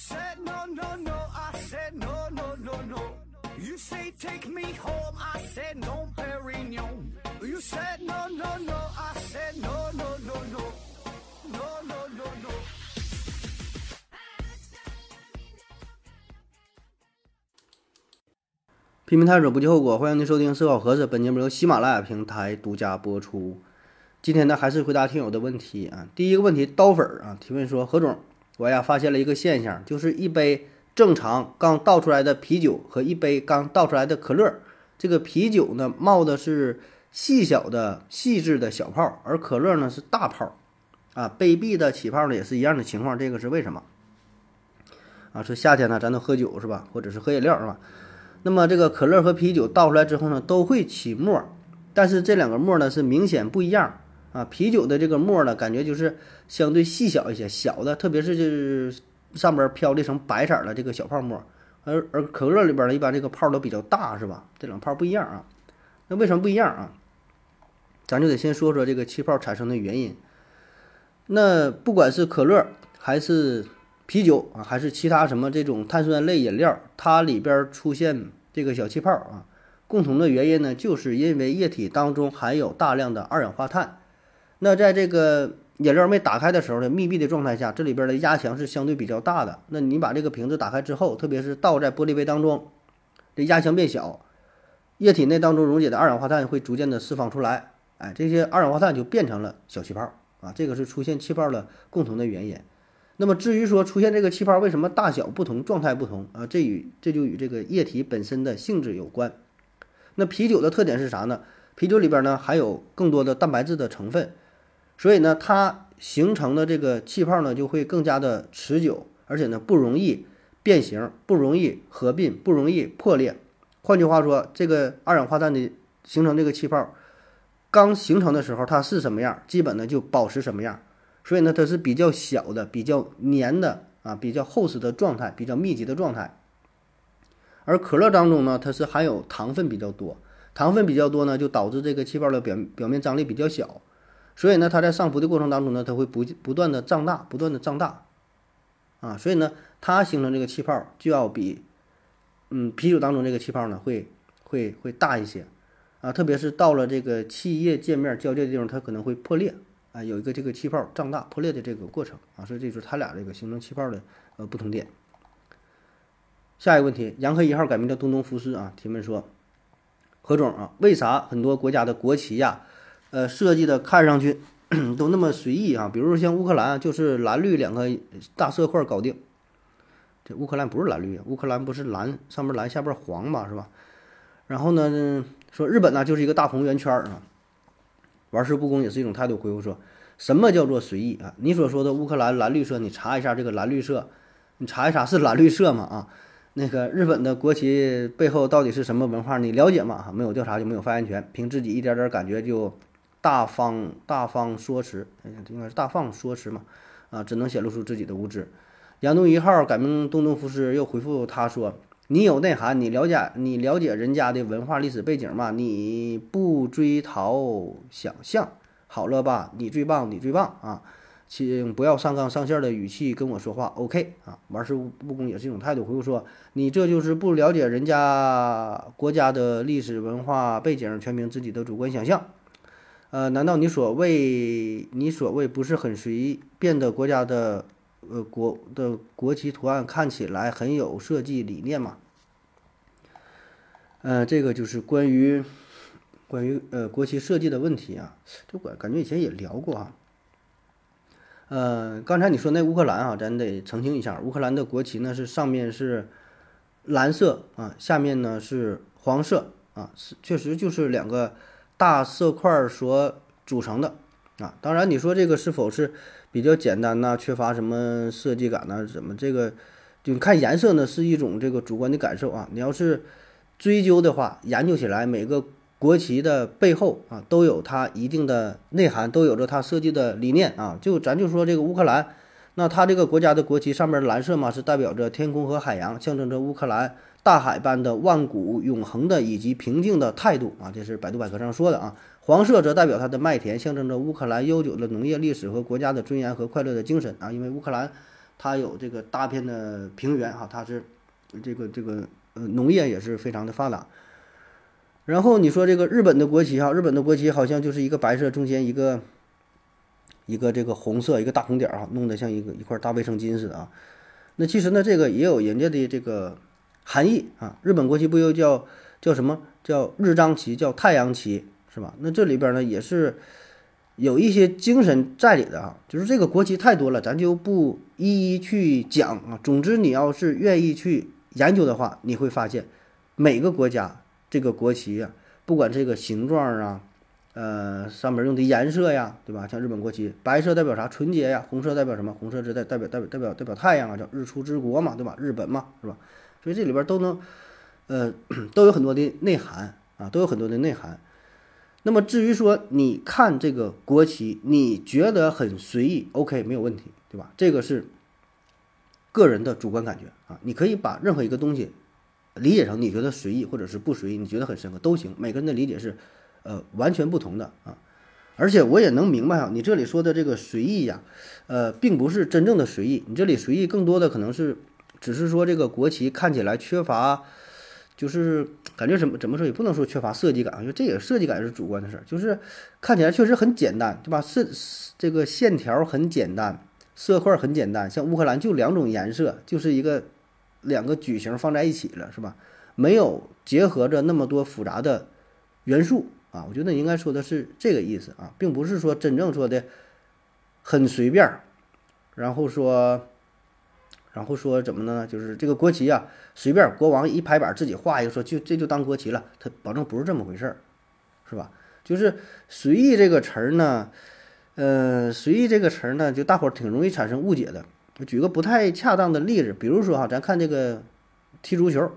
said no, no, no. I said no, no, no, no. You say take me home. I said no, Perignon. You said no, no, no. I said no, no, no, no. No, no, no, no. 拼命探索不计后果，欢迎您收听《思考盒子》。本节目由喜马拉雅平台独家播出。今天呢，还是回答听友的问题啊。第一个问题，刀粉儿啊提问说：何总，我呀发现了一个现象，就是一杯正常刚倒出来的啤酒和一杯刚倒出来的可乐，这个啤酒呢冒的是细小的、细致的小泡，而可乐呢是大泡，啊，杯壁的起泡呢也是一样的情况，这个是为什么？啊，说夏天呢，咱都喝酒是吧，或者是喝饮料是吧？那么这个可乐和啤酒倒出来之后呢，都会起沫，但是这两个沫呢是明显不一样啊。啤酒的这个沫呢，感觉就是相对细小一些，小的，特别是就是上边飘了一层白色的这个小泡沫，而而可乐里边呢，一般这个泡都比较大，是吧？这两泡不一样啊。那为什么不一样啊？咱就得先说说这个气泡产生的原因。那不管是可乐还是啤酒啊，还是其他什么这种碳酸类饮料，它里边出现这个小气泡啊，共同的原因呢，就是因为液体当中含有大量的二氧化碳。那在这个饮料没打开的时候呢，密闭的状态下，这里边的压强是相对比较大的。那你把这个瓶子打开之后，特别是倒在玻璃杯当中，这压强变小，液体内当中溶解的二氧化碳会逐渐的释放出来，哎，这些二氧化碳就变成了小气泡啊，这个是出现气泡的共同的原因。那么至于说出现这个气泡为什么大小不同、状态不同啊？这与这就与这个液体本身的性质有关。那啤酒的特点是啥呢？啤酒里边呢含有更多的蛋白质的成分，所以呢它形成的这个气泡呢就会更加的持久，而且呢不容易变形，不容易合并，不容易破裂。换句话说，这个二氧化碳的形成这个气泡，刚形成的时候它是什么样，基本呢就保持什么样。所以呢，它是比较小的、比较粘的啊，比较厚实的状态，比较密集的状态。而可乐当中呢，它是含有糖分比较多，糖分比较多呢，就导致这个气泡的表表面张力比较小，所以呢，它在上浮的过程当中呢，它会不不断的胀大，不断的胀大，啊，所以呢，它形成这个气泡就要比嗯啤酒当中这个气泡呢会会会大一些，啊，特别是到了这个气液界面交界的地方，它可能会破裂。啊，有一个这个气泡胀大破裂的这个过程啊，所以这就是它俩这个形成气泡的呃不同点。下一个问题，洋河一号改名叫东东福斯啊，提问说，何总啊，为啥很多国家的国旗呀，呃设计的看上去 都那么随意啊？比如说像乌克兰就是蓝绿两个大色块搞定，这乌克兰不是蓝绿，乌克兰不是蓝上面蓝下边黄嘛是吧？然后呢说日本呢就是一个大红圆圈啊。玩世不恭也是一种态度。回复说，什么叫做随意啊？你所说的乌克兰蓝绿色，你查一下这个蓝绿色，你查一查是蓝绿色吗？啊，那个日本的国旗背后到底是什么文化？你了解吗？没有调查就没有发言权，凭自己一点点感觉就大方大方说辞，应该是大方说辞嘛？啊，只能显露出自己的无知。杨东一号改名东东福斯又回复他说。你有内涵，你了解你了解人家的文化历史背景吗？你不追逃想象，好了吧？你最棒，你最棒啊！请不要上纲上线的语气跟我说话，OK 啊？玩世不恭也是一种态度。回复说，你这就是不了解人家国家的历史文化背景，全凭自己的主观想象。呃，难道你所谓你所谓不是很随便的国家的？呃，国的国旗图案看起来很有设计理念吗？呃，这个就是关于关于呃国旗设计的问题啊，这我感觉以前也聊过啊。呃，刚才你说那乌克兰啊，咱得澄清一下，乌克兰的国旗呢是上面是蓝色啊，下面呢是黄色啊，是确实就是两个大色块所组成的啊。当然，你说这个是否是？比较简单呐，缺乏什么设计感呐？怎么这个？就看颜色呢，是一种这个主观的感受啊。你要是追究的话，研究起来，每个国旗的背后啊，都有它一定的内涵，都有着它设计的理念啊。就咱就说这个乌克兰，那它这个国家的国旗上面蓝色嘛，是代表着天空和海洋，象征着乌克兰大海般的万古永恒的以及平静的态度啊。这是百度百科上说的啊。黄色则代表它的麦田，象征着乌克兰悠久的农业历史和国家的尊严和快乐的精神啊！因为乌克兰它有这个大片的平原哈，它是这个这个呃农业也是非常的发达。然后你说这个日本的国旗哈，日本的国旗好像就是一个白色中间一个一个这个红色一个大红点儿啊，弄得像一个一块大卫生巾似的啊。那其实呢，这个也有人家的这个含义啊。日本国旗不又叫叫什么叫日章旗，叫太阳旗是吧？那这里边呢也是有一些精神在里的啊。就是这个国旗太多了，咱就不一一去讲啊。总之，你要是愿意去研究的话，你会发现每个国家。这个国旗啊，不管这个形状啊，呃，上面用的颜色呀，对吧？像日本国旗，白色代表啥？纯洁呀。红色代表什么？红色是代代表代表代表代表太阳啊，叫日出之国嘛，对吧？日本嘛，是吧？所以这里边都能，呃，都有很多的内涵啊，都有很多的内涵。那么至于说你看这个国旗，你觉得很随意，OK，没有问题，对吧？这个是个人的主观感觉啊，你可以把任何一个东西。理解成你觉得随意或者是不随意，你觉得很深刻都行。每个人的理解是，呃，完全不同的啊。而且我也能明白啊，你这里说的这个随意呀，呃，并不是真正的随意。你这里随意更多的可能是，只是说这个国旗看起来缺乏，就是感觉怎么怎么说也不能说缺乏设计感，因为这个设计感是主观的事儿。就是看起来确实很简单，对吧？是这个线条很简单，色块很简单，像乌克兰就两种颜色，就是一个。两个矩形放在一起了，是吧？没有结合着那么多复杂的元素啊，我觉得应该说的是这个意思啊，并不是说真正说的很随便，然后说，然后说怎么呢？就是这个国旗啊，随便国王一拍板自己画一个，说就这就当国旗了，他保证不是这么回事儿，是吧？就是随意这个词儿呢，呃，随意这个词儿呢，就大伙儿挺容易产生误解的。举个不太恰当的例子，比如说哈，咱看这个踢足球，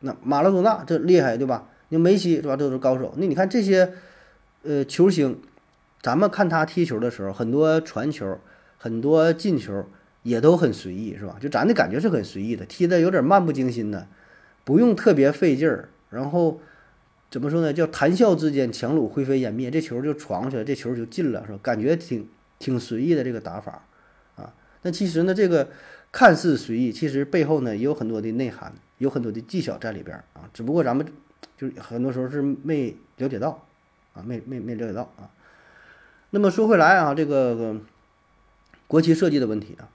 那马拉多纳这厉害对吧？那梅西是吧？这都是高手。那你看这些呃球星，咱们看他踢球的时候，很多传球、很多进球也都很随意是吧？就咱的感觉是很随意的，踢的有点漫不经心的，不用特别费劲儿。然后怎么说呢？叫谈笑之间，强弩灰飞烟灭，这球就闯去了，这球就进了是吧？感觉挺挺随意的这个打法啊。那其实呢，这个看似随意，其实背后呢也有很多的内涵，有很多的技巧在里边啊。只不过咱们就是很多时候是没了解到啊，没没没了解到啊。那么说回来啊，这个国旗设计的问题啊，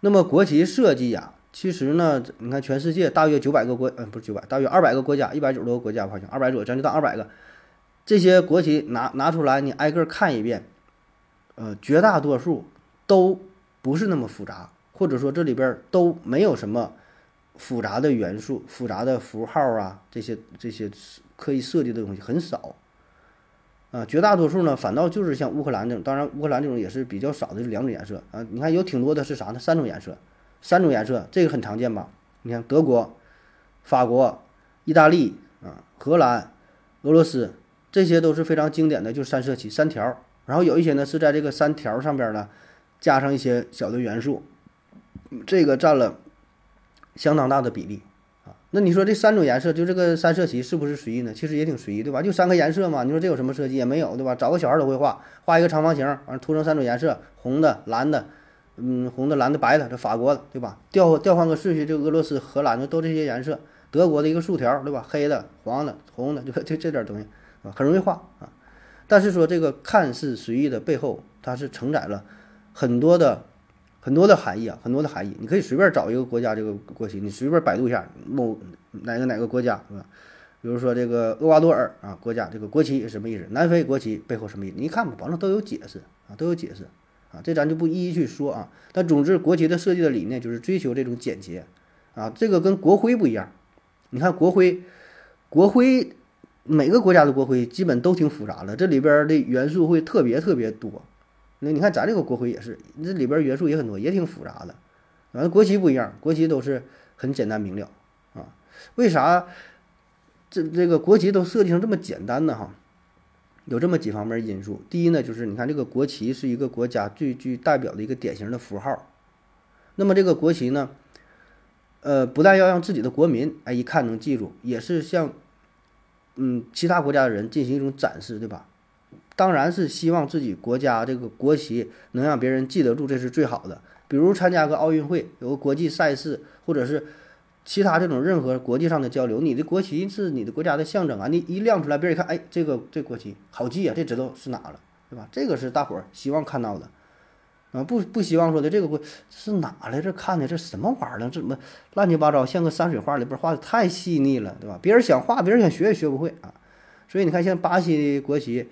那么国旗设计呀，其实呢，你看全世界大约九百个国，嗯，不是九百，大约二百个国家，一百九十多个国家好像，二百左右，咱就当二百个。这些国旗拿拿出来，你挨个看一遍，呃，绝大多数都。不是那么复杂，或者说这里边都没有什么复杂的元素、复杂的符号啊，这些这些刻意设计的东西很少啊。绝大多数呢，反倒就是像乌克兰这种，当然乌克兰这种也是比较少的，就两种颜色啊。你看有挺多的是啥呢？三种颜色，三种颜色这个很常见吧？你看德国、法国、意大利啊、荷兰、俄罗斯，这些都是非常经典的，就是三色旗三条。然后有一些呢是在这个三条上边呢。加上一些小的元素，这个占了相当大的比例啊。那你说这三种颜色，就这个三色旗是不是随意呢？其实也挺随意，对吧？就三个颜色嘛。你说这有什么设计？也没有，对吧？找个小孩都会画，画一个长方形，完涂成三种颜色，红的、蓝的，嗯，红的、蓝的、白的，这法国的，对吧？调调换个顺序，就俄罗斯、荷兰的都这些颜色。德国的一个竖条，对吧？黑的、黄的、红的，就 就这点东西啊，很容易画啊。但是说这个看似随意的背后，它是承载了。很多的很多的含义啊，很多的含义，你可以随便找一个国家这个国旗，你随便百度一下某哪个哪个国家是吧？比如说这个厄瓜多尔啊，国家这个国旗是什么意思？南非国旗背后什么意思？你一看吧，保证都有解释啊，都有解释啊，这咱就不一一去说啊。但总之，国旗的设计的理念就是追求这种简洁啊，这个跟国徽不一样。你看国徽，国徽每个国家的国徽基本都挺复杂的，这里边的元素会特别特别多。那你看咱这个国徽也是，这里边元素也很多，也挺复杂的。完了，国旗不一样，国旗都是很简单明了啊。为啥这这个国旗都设计成这么简单呢？哈，有这么几方面因素。第一呢，就是你看这个国旗是一个国家最具代表的一个典型的符号。那么这个国旗呢，呃，不但要让自己的国民哎一看能记住，也是向嗯其他国家的人进行一种展示，对吧？当然是希望自己国家这个国旗能让别人记得住，这是最好的。比如参加个奥运会，有个国际赛事，或者是其他这种任何国际上的交流，你的国旗是你的国家的象征啊，你一亮出来，别人一看，哎，这个这国旗好记啊，这知道是哪了，对吧？这个是大伙儿希望看到的。啊，不不希望说的这个国是哪来这看的这什么玩意儿呢？怎么乱七八糟，像个山水画里边画的太细腻了，对吧？别人想画，别人想学也学不会啊。所以你看，像巴西的国旗，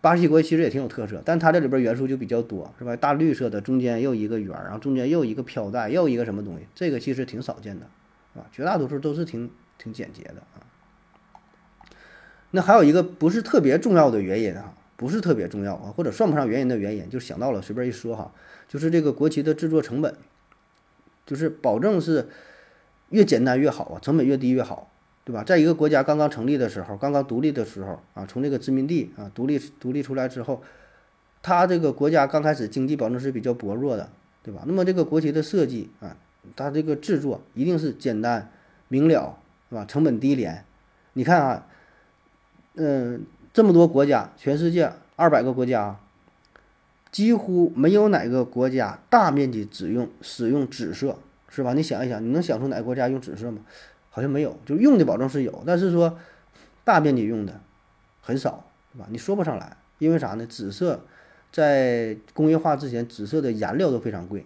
巴西国旗其实也挺有特色，但它这里边元素就比较多，是吧？大绿色的，中间又一个圆，然后中间又一个飘带，又一个什么东西，这个其实挺少见的，是吧？绝大多数都是挺挺简洁的啊。那还有一个不是特别重要的原因啊。不是特别重要啊，或者算不上原因的原因，就想到了，随便一说哈，就是这个国旗的制作成本，就是保证是越简单越好啊，成本越低越好，对吧？在一个国家刚刚成立的时候，刚刚独立的时候啊，从这个殖民地啊独立独立出来之后，它这个国家刚开始经济保证是比较薄弱的，对吧？那么这个国旗的设计啊，它这个制作一定是简单明了，是吧？成本低廉，你看啊，嗯。这么多国家，全世界二百个国家，几乎没有哪个国家大面积只用使用紫色，是吧？你想一想，你能想出哪个国家用紫色吗？好像没有，就用的保证是有，但是说大面积用的很少，是吧？你说不上来，因为啥呢？紫色在工业化之前，紫色的颜料都非常贵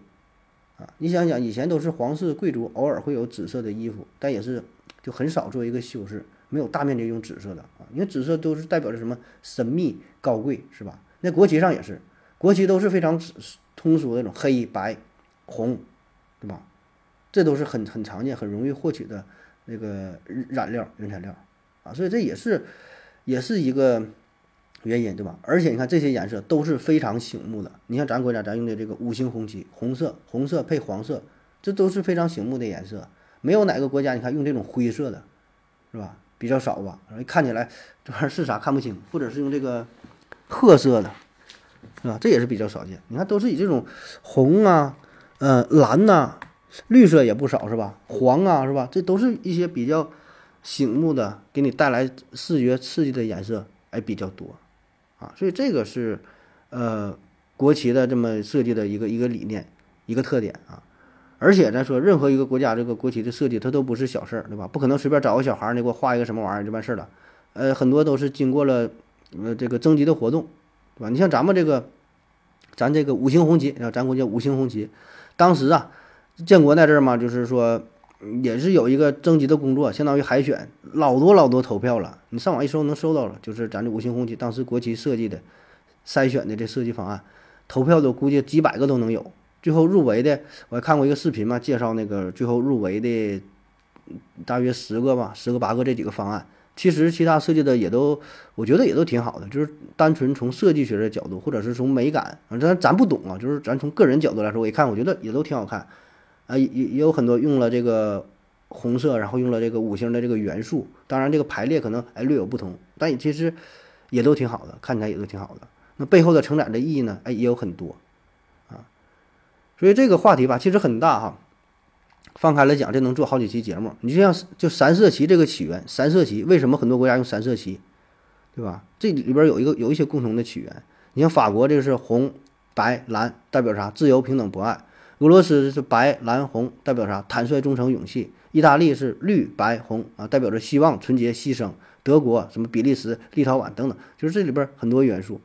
啊。你想想，以前都是皇室贵族偶尔会有紫色的衣服，但也是就很少做一个修饰。没有大面积用紫色的啊，因为紫色都是代表着什么神秘高贵，是吧？那国旗上也是，国旗都是非常通俗的那种黑白红，对吧？这都是很很常见、很容易获取的那个染料原材料啊，所以这也是也是一个原因，对吧？而且你看这些颜色都是非常醒目的，你像咱国家咱用的这个五星红旗，红色红色配黄色，这都是非常醒目的颜色，没有哪个国家你看用这种灰色的，是吧？比较少吧，看起来这玩意儿是啥看不清，或者是用这个褐色的，是吧？这也是比较少见。你看，都是以这种红啊、呃蓝呐、绿色也不少，是吧？黄啊，是吧？这都是一些比较醒目的，给你带来视觉刺激的颜色，哎，比较多啊。所以这个是呃国旗的这么设计的一个一个理念，一个特点啊。而且咱说，任何一个国家这个国旗的设计，它都不是小事儿，对吧？不可能随便找个小孩儿，你给我画一个什么玩意儿就完事儿了。呃，很多都是经过了呃这个征集的活动，对吧？你像咱们这个，咱这个五星红旗啊，咱国家五星红旗。当时啊，建国在这儿嘛，就是说也是有一个征集的工作，相当于海选，老多老多投票了。你上网一搜能搜到了，就是咱这五星红旗当时国旗设计的筛选的这设计方案，投票的估计几百个都能有。最后入围的，我还看过一个视频嘛，介绍那个最后入围的大约十个吧，十个八个这几个方案。其实其他设计的也都，我觉得也都挺好的，就是单纯从设计学的角度，或者是从美感，反正咱不懂啊，就是咱从个人角度来说，我一看，我觉得也都挺好看。啊，也也有很多用了这个红色，然后用了这个五星的这个元素，当然这个排列可能哎略有不同，但其实也都挺好的，看起来也都挺好的。那背后的承载的意义呢，哎也有很多啊。所以这个话题吧，其实很大哈。放开了讲，这能做好几期节目。你就像就三色旗这个起源，三色旗为什么很多国家用三色旗，对吧？这里边有一个有一些共同的起源。你像法国这个是红白蓝，代表啥？自由、平等、博爱。俄罗斯是白蓝红，代表啥？坦率、忠诚、勇气。意大利是绿白红啊，代表着希望、纯洁、牺牲。德国什么？比利时、立陶宛等等，就是这里边很多元素。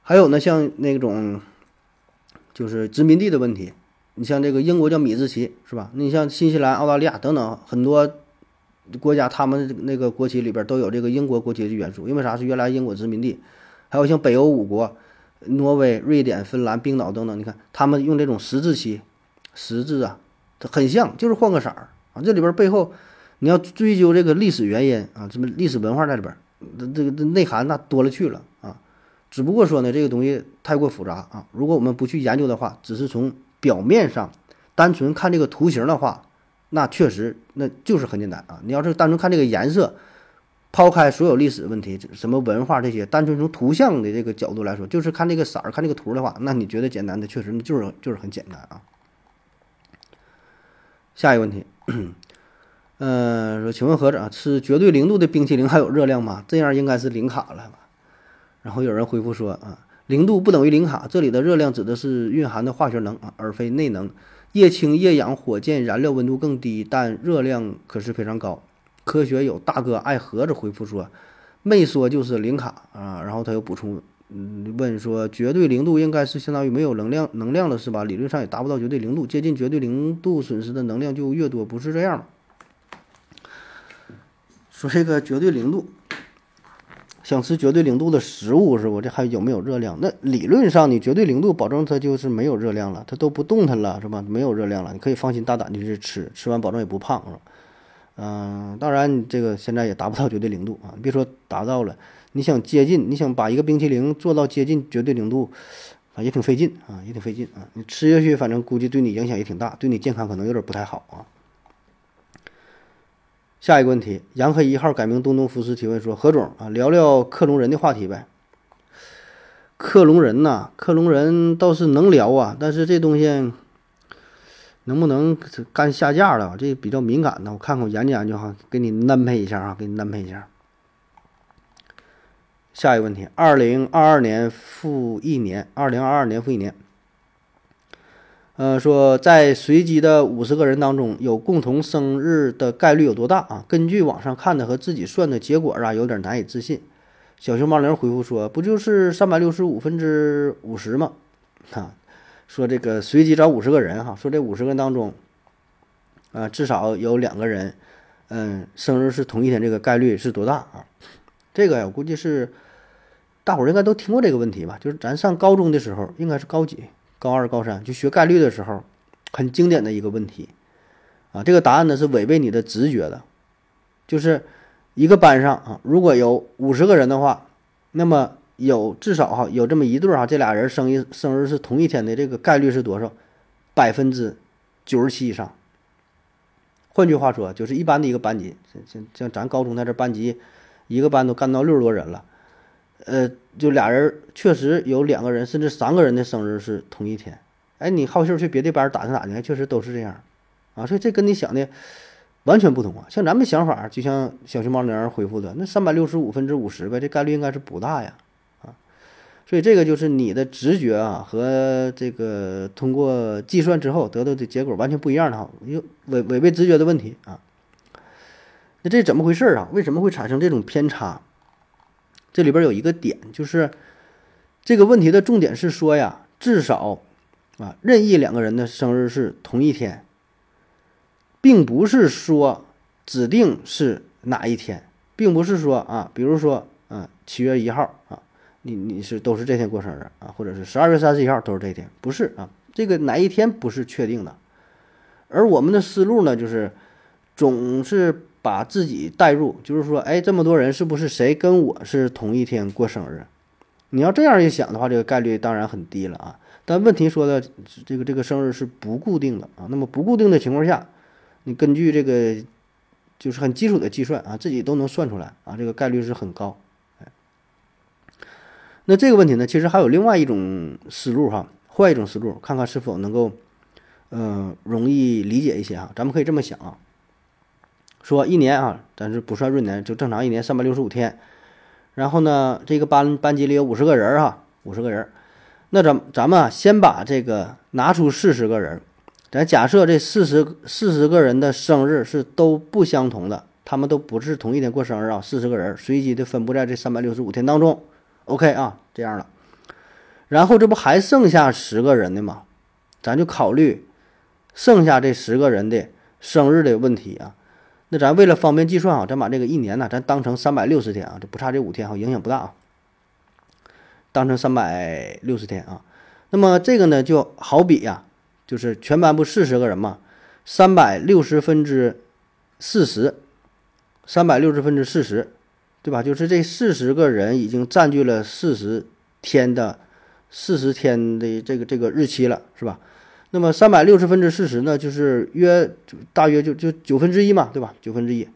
还有呢，像那种。就是殖民地的问题，你像这个英国叫米字旗，是吧？你像新西兰、澳大利亚等等很多国家，他们那个国旗里边都有这个英国国旗的元素，因为啥？是原来英国殖民地。还有像北欧五国，挪威、瑞典、芬兰、冰岛等等，你看他们用这种十字旗，十字啊，它很像，就是换个色儿啊。这里边背后你要追究这个历史原因啊，什么历史文化在里边，这个内涵那多了去了啊。只不过说呢，这个东西太过复杂啊。如果我们不去研究的话，只是从表面上单纯看这个图形的话，那确实那就是很简单啊。你要是单纯看这个颜色，抛开所有历史问题、什么文化这些，单纯从图像的这个角度来说，就是看这个色儿、看这个图的话，那你觉得简单的，确实就是就是很简单啊。下一个问题，嗯，说请问何总，吃绝对零度的冰淇淋还有热量吗？这样应该是零卡了。然后有人回复说啊，零度不等于零卡，这里的热量指的是蕴含的化学能啊，而非内能。液氢液氧火箭燃料温度更低，但热量可是非常高。科学有大哥爱盒子回复说，没说就是零卡啊。然后他又补充，嗯，问说绝对零度应该是相当于没有能量能量了是吧？理论上也达不到绝对零度，接近绝对零度损失的能量就越多，不是这样吗？说这个绝对零度。想吃绝对零度的食物是不？这还有没有热量？那理论上你绝对零度保证它就是没有热量了，它都不动弹了是吧？没有热量了，你可以放心大胆的去吃，吃完保证也不胖是吧？嗯，当然这个现在也达不到绝对零度啊，别说达到了，你想接近，你想把一个冰淇淋做到接近绝对零度啊，也挺费劲啊，也挺费劲啊。你吃下去，反正估计对你影响也挺大，对你健康可能有点不太好啊。下一个问题，杨黑一号改名东东福斯提问说：“何总啊，聊聊克隆人的话题呗。克隆人呐，克隆人倒是能聊啊，但是这东西能不能干下架了？这比较敏感的，我看看我研究研究哈，给你安排一下啊，给你安排一下。下一个问题，二零二二年复一年，二零二二年复一年。”呃，说在随机的五十个人当中，有共同生日的概率有多大啊？根据网上看的和自己算的结果啊，有点难以置信。小熊猫零回复说：“不就是三百六十五分之五十吗？”啊，说这个随机找五十个人哈，说这五十个人当中，啊，至少有两个人，嗯，生日是同一天，这个概率是多大啊？这个呀，我估计是大伙儿应该都听过这个问题吧？就是咱上高中的时候，应该是高几？高二、高三就学概率的时候，很经典的一个问题，啊，这个答案呢是违背你的直觉的，就是一个班上啊，如果有五十个人的话，那么有至少哈有这么一对哈，这俩人生一生日是同一天的，这个概率是多少？百分之九十七以上。换句话说，就是一般的一个班级，像像像咱高中在这班级，一个班都干到六十多人了。呃，就俩人确实有两个人，甚至三个人的生日是同一天。哎，你好信儿去别的班打听打听，确实都是这样，啊，所以这跟你想的完全不同啊。像咱们想法，就像小熊猫那样回复的，那三百六十五分之五十呗，这概率应该是不大呀，所以这个就是你的直觉啊和这个通过计算之后得到的结果完全不一样的哈，又违违背直觉的问题啊。那这怎么回事啊？为什么会产生这种偏差？这里边有一个点，就是这个问题的重点是说呀，至少啊，任意两个人的生日是同一天，并不是说指定是哪一天，并不是说啊，比如说啊，七月一号啊，你你是都是这天过生日啊，或者是十二月三十一号都是这天，不是啊，这个哪一天不是确定的，而我们的思路呢，就是总是。把自己带入，就是说，哎，这么多人是不是谁跟我是同一天过生日？你要这样一想的话，这个概率当然很低了啊。但问题说的这个这个生日是不固定的啊。那么不固定的情况下，你根据这个就是很基础的计算啊，自己都能算出来啊，这个概率是很高。那这个问题呢，其实还有另外一种思路哈，换一种思路，看看是否能够嗯容易理解一些哈。咱们可以这么想啊。说一年啊，咱是不算闰年，就正常一年三百六十五天。然后呢，这个班班级里有五十个人哈，五十个人。那咱咱们啊，先把这个拿出四十个人，咱假设这四十四十个人的生日是都不相同的，他们都不是同一天过生日啊。四十个人随机的分布在这三百六十五天当中。OK 啊，这样了。然后这不还剩下十个人的吗？咱就考虑剩下这十个人的生日的问题啊。那咱为了方便计算啊，咱把这个一年呢，咱当成三百六十天啊，这不差这五天哈，影响不大啊。当成三百六十天啊，那么这个呢，就好比呀，就是全班不四十个人嘛，三百六十分之四十，三百六十分之四十，对吧？就是这四十个人已经占据了四十天的四十天的这个这个日期了，是吧？那么三百六十分之四十呢，就是约大约就就九分之一嘛，对吧？九分之一。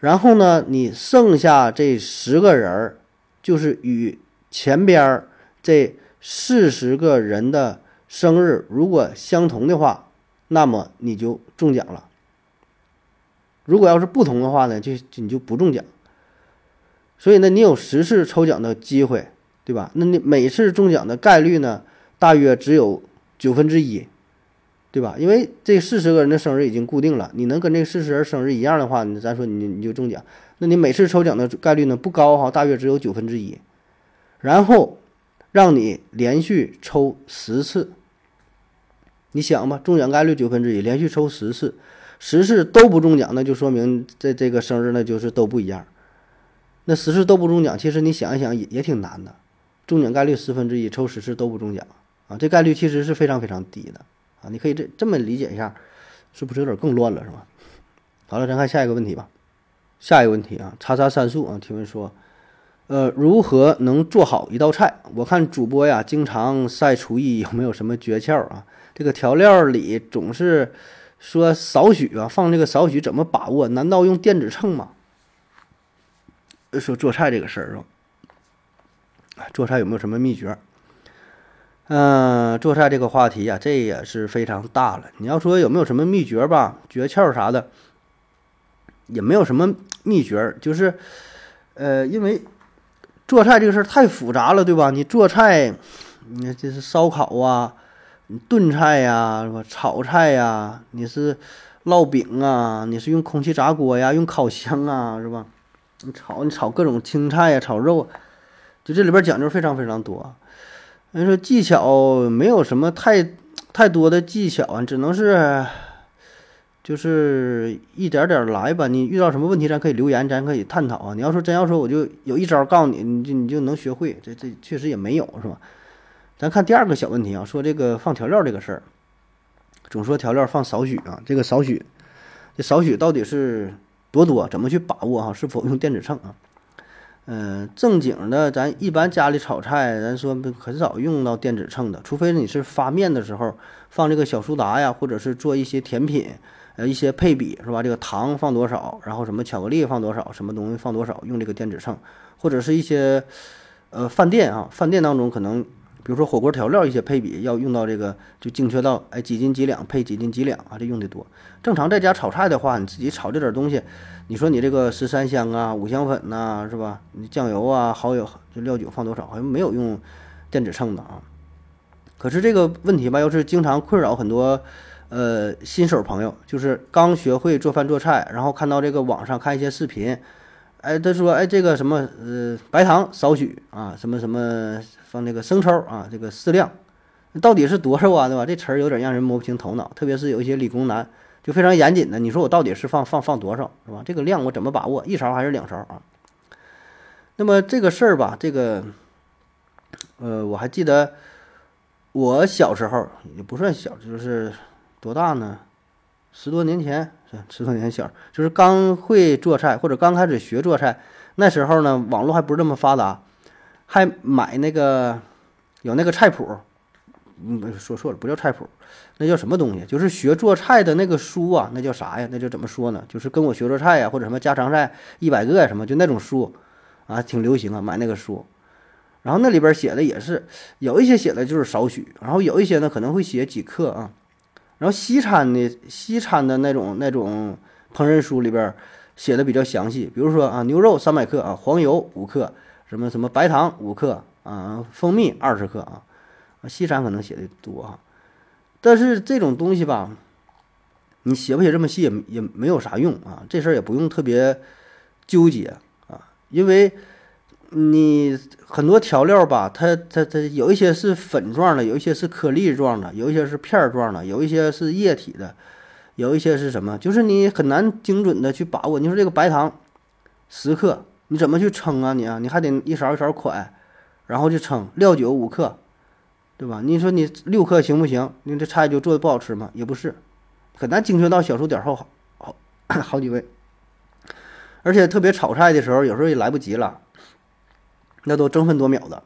然后呢，你剩下这十个人儿，就是与前边这四十个人的生日如果相同的话，那么你就中奖了。如果要是不同的话呢，就你就不中奖。所以呢，你有十次抽奖的机会，对吧？那你每次中奖的概率呢，大约只有九分之一，对吧？因为这四十个人的生日已经固定了，你能跟这四十人生日一样的话，你咱说你你就中奖。那你每次抽奖的概率呢不高哈，大约只有九分之一，然后让你连续抽十次，你想吧，中奖概率九分之一，连续抽十次，十次都不中奖，那就说明这这个生日那就是都不一样。那十次都不中奖，其实你想一想也也挺难的。中奖概率十分之一，抽十次都不中奖啊，这概率其实是非常非常低的啊！你可以这这么理解一下，是不是有点更乱了，是吧？好了，咱看下一个问题吧。下一个问题啊，叉叉三素啊，提问说，呃，如何能做好一道菜？我看主播呀，经常晒厨艺，有没有什么诀窍啊？这个调料里总是说少许啊，放这个少许怎么把握？难道用电子秤吗？说做菜这个事儿是吧？做菜有没有什么秘诀？嗯，做菜这个话题呀，这也是非常大了。你要说有没有什么秘诀吧，诀窍啥的，也没有什么秘诀，就是，呃，因为做菜这个事儿太复杂了，对吧？你做菜，你看这是烧烤啊，炖菜呀，是吧？炒菜呀，你是烙饼啊，你是用空气炸锅呀，用烤箱啊，是吧？你炒你炒各种青菜呀，炒肉。就这里边讲究非常非常多，人说技巧没有什么太太多的技巧啊，只能是就是一点点来吧。你遇到什么问题，咱可以留言，咱可以探讨啊。你要说真要说，我就有一招告诉你，你就你就能学会，这这确实也没有，是吧？咱看第二个小问题啊，说这个放调料这个事儿，总说调料放少许啊，这个少许，这少许到底是多多？怎么去把握哈？是否用电子秤啊？嗯，正经的，咱一般家里炒菜，咱说很少用到电子秤的，除非你是发面的时候放这个小苏打呀，或者是做一些甜品，呃，一些配比是吧？这个糖放多少，然后什么巧克力放多少，什么东西放多少，用这个电子秤，或者是一些呃饭店啊，饭店当中可能，比如说火锅调料一些配比要用到这个，就精确到哎几斤几两配几斤几两啊，这用的多。正常在家炒菜的话，你自己炒这点东西。你说你这个十三香啊、五香粉呐，是吧？你酱油啊、蚝油、就料酒放多少？好像没有用电子秤的啊。可是这个问题吧，又是经常困扰很多呃新手朋友，就是刚学会做饭做菜，然后看到这个网上看一些视频，哎，他说哎这个什么呃白糖少许啊，什么什么放那个生抽啊，这个适量，到底是多少啊？对吧？这词儿有点让人摸不清头脑，特别是有一些理工男。就非常严谨的，你说我到底是放放放多少，是吧？这个量我怎么把握？一勺还是两勺啊？那么这个事儿吧，这个，呃，我还记得我小时候也不算小，就是多大呢？十多年前，十多年小，就是刚会做菜或者刚开始学做菜，那时候呢，网络还不是这么发达，还买那个有那个菜谱。嗯，说错了，不叫菜谱，那叫什么东西？就是学做菜的那个书啊，那叫啥呀？那叫怎么说呢？就是跟我学做菜呀，或者什么家常菜一百个呀，什么就那种书啊，挺流行啊，买那个书。然后那里边写的也是有一些写的就是少许，然后有一些呢可能会写几克啊。然后西餐的西餐的那种那种烹饪书里边写的比较详细，比如说啊，牛肉三百克啊，黄油五克，什么什么白糖五克啊，蜂蜜二十克啊。西餐可能写的多哈，但是这种东西吧，你写不写这么细也也没有啥用啊，这事儿也不用特别纠结啊，因为你很多调料吧，它它它有一些是粉状的，有一些是颗粒状的，有一些是片儿状的，有一些是液体的，有一些是什么，就是你很难精准的去把握。你说这个白糖十克，你怎么去称啊？你啊，你还得一勺一勺蒯，然后去称料酒五克。对吧？你说你六克行不行？你这菜就做的不好吃吗？也不是，很难精确到小数点后好好好几位。而且特别炒菜的时候，有时候也来不及了，那都争分夺秒的，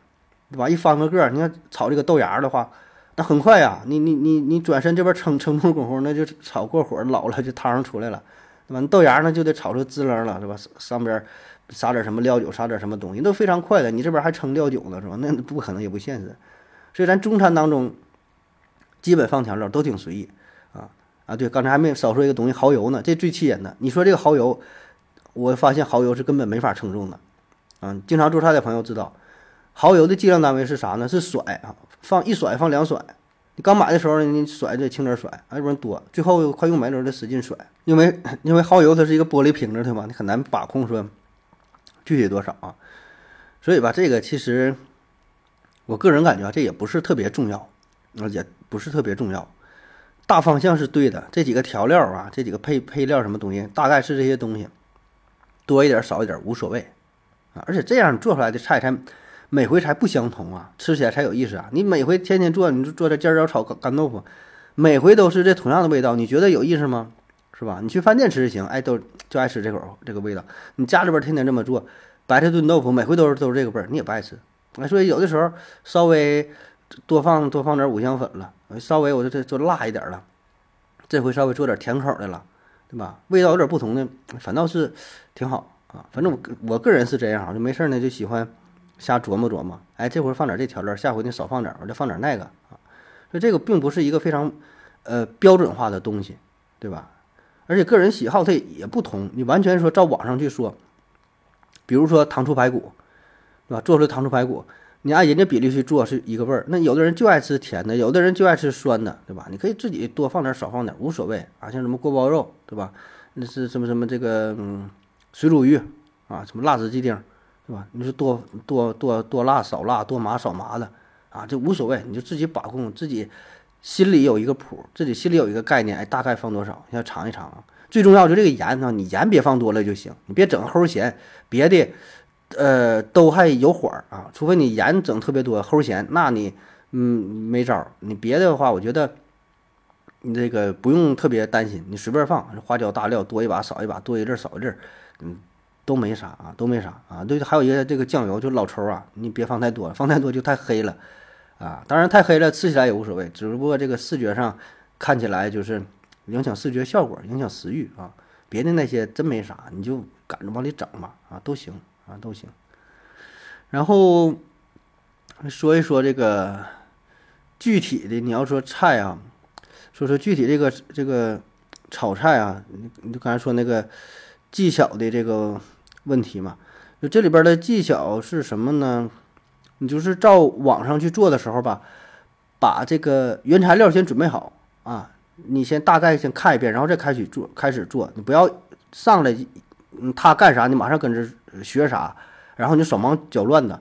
对吧？一翻个个，你看炒这个豆芽的话，那很快呀。你你你你转身这边称称重功夫，那就炒过火老了，就汤上出来了，对吧？豆芽呢就得炒出滋棱了，是吧？上边撒点什么料酒，撒点什么东西，都非常快的。你这边还称料酒呢，是吧？那不可能，也不现实。所以咱中餐当中，基本放调料都挺随意，啊啊对，刚才还没少说一个东西，蚝油呢，这最气人的。你说这个蚝油，我发现蚝油是根本没法称重的，啊，经常做菜的朋友知道，蚝油的计量单位是啥呢？是甩啊，放一甩放两甩。你刚买的时候，你甩就轻点甩，要不然多，最后快用没了得使劲甩，因为因为蚝油它是一个玻璃瓶子对吧？你很难把控说具体多少啊。所以吧，这个其实我个人感觉啊，这也不是特别重要，而且不是特别重要。大方向是对的，这几个调料啊，这几个配配料什么东西，大概是这些东西，多一点少一点无所谓啊。而且这样做出来的菜才每回才不相同啊，吃起来才有意思啊。你每回天天做，你就做这尖椒炒干豆腐，每回都是这同样的味道，你觉得有意思吗？是吧？你去饭店吃就行，哎，都就爱吃这口这个味道。你家里边天天这么做，白菜炖豆腐，每回都是都是这个味儿，你也不爱吃。哎，所以有的时候稍微。多放多放点五香粉了，稍微我就这做辣一点了，这回稍微做点甜口的了，对吧？味道有点不同的，反倒是挺好啊。反正我我个人是这样，就没事呢就喜欢瞎琢磨琢磨。哎，这回放点这调料，下回你少放点，我就放点那个啊。所以这个并不是一个非常呃标准化的东西，对吧？而且个人喜好它也不同，你完全说照网上去说，比如说糖醋排骨，对吧？做出来糖醋排骨。你按人家比例去做是一个味儿，那有的人就爱吃甜的，有的人就爱吃酸的，对吧？你可以自己多放点少放点无所谓啊。像什么锅包肉，对吧？那是什么什么这个嗯水煮鱼啊，什么辣子鸡丁，对吧？你说多多多多辣少辣，多麻少麻的啊，这无所谓，你就自己把控，自己心里有一个谱，自己心里有一个概念，哎，大概放多少，要尝一尝啊。最重要就这个盐呢，你盐别放多了就行，你别整齁咸，别的。呃，都还有火儿啊，除非你盐整特别多，齁咸，那你嗯没招儿。你别的话，我觉得你这个不用特别担心，你随便放花椒大料多一把少一把，多一粒少一粒，嗯，都没啥啊，都没啥啊。对，还有一个这个酱油，就老抽啊，你别放太多了，放太多就太黑了啊。当然太黑了，吃起来也无所谓，只不过这个视觉上看起来就是影响视觉效果，影响食欲啊。别的那些真没啥，你就赶着往里整吧啊，都行。啊，都行。然后说一说这个具体的，你要说菜啊，说说具体这个这个炒菜啊，你你就刚才说那个技巧的这个问题嘛，就这里边的技巧是什么呢？你就是照网上去做的时候吧，把这个原材料先准备好啊，你先大概先看一遍，然后再开始做，开始做，你不要上来。嗯，他干啥你马上跟着学啥，然后你手忙脚乱的，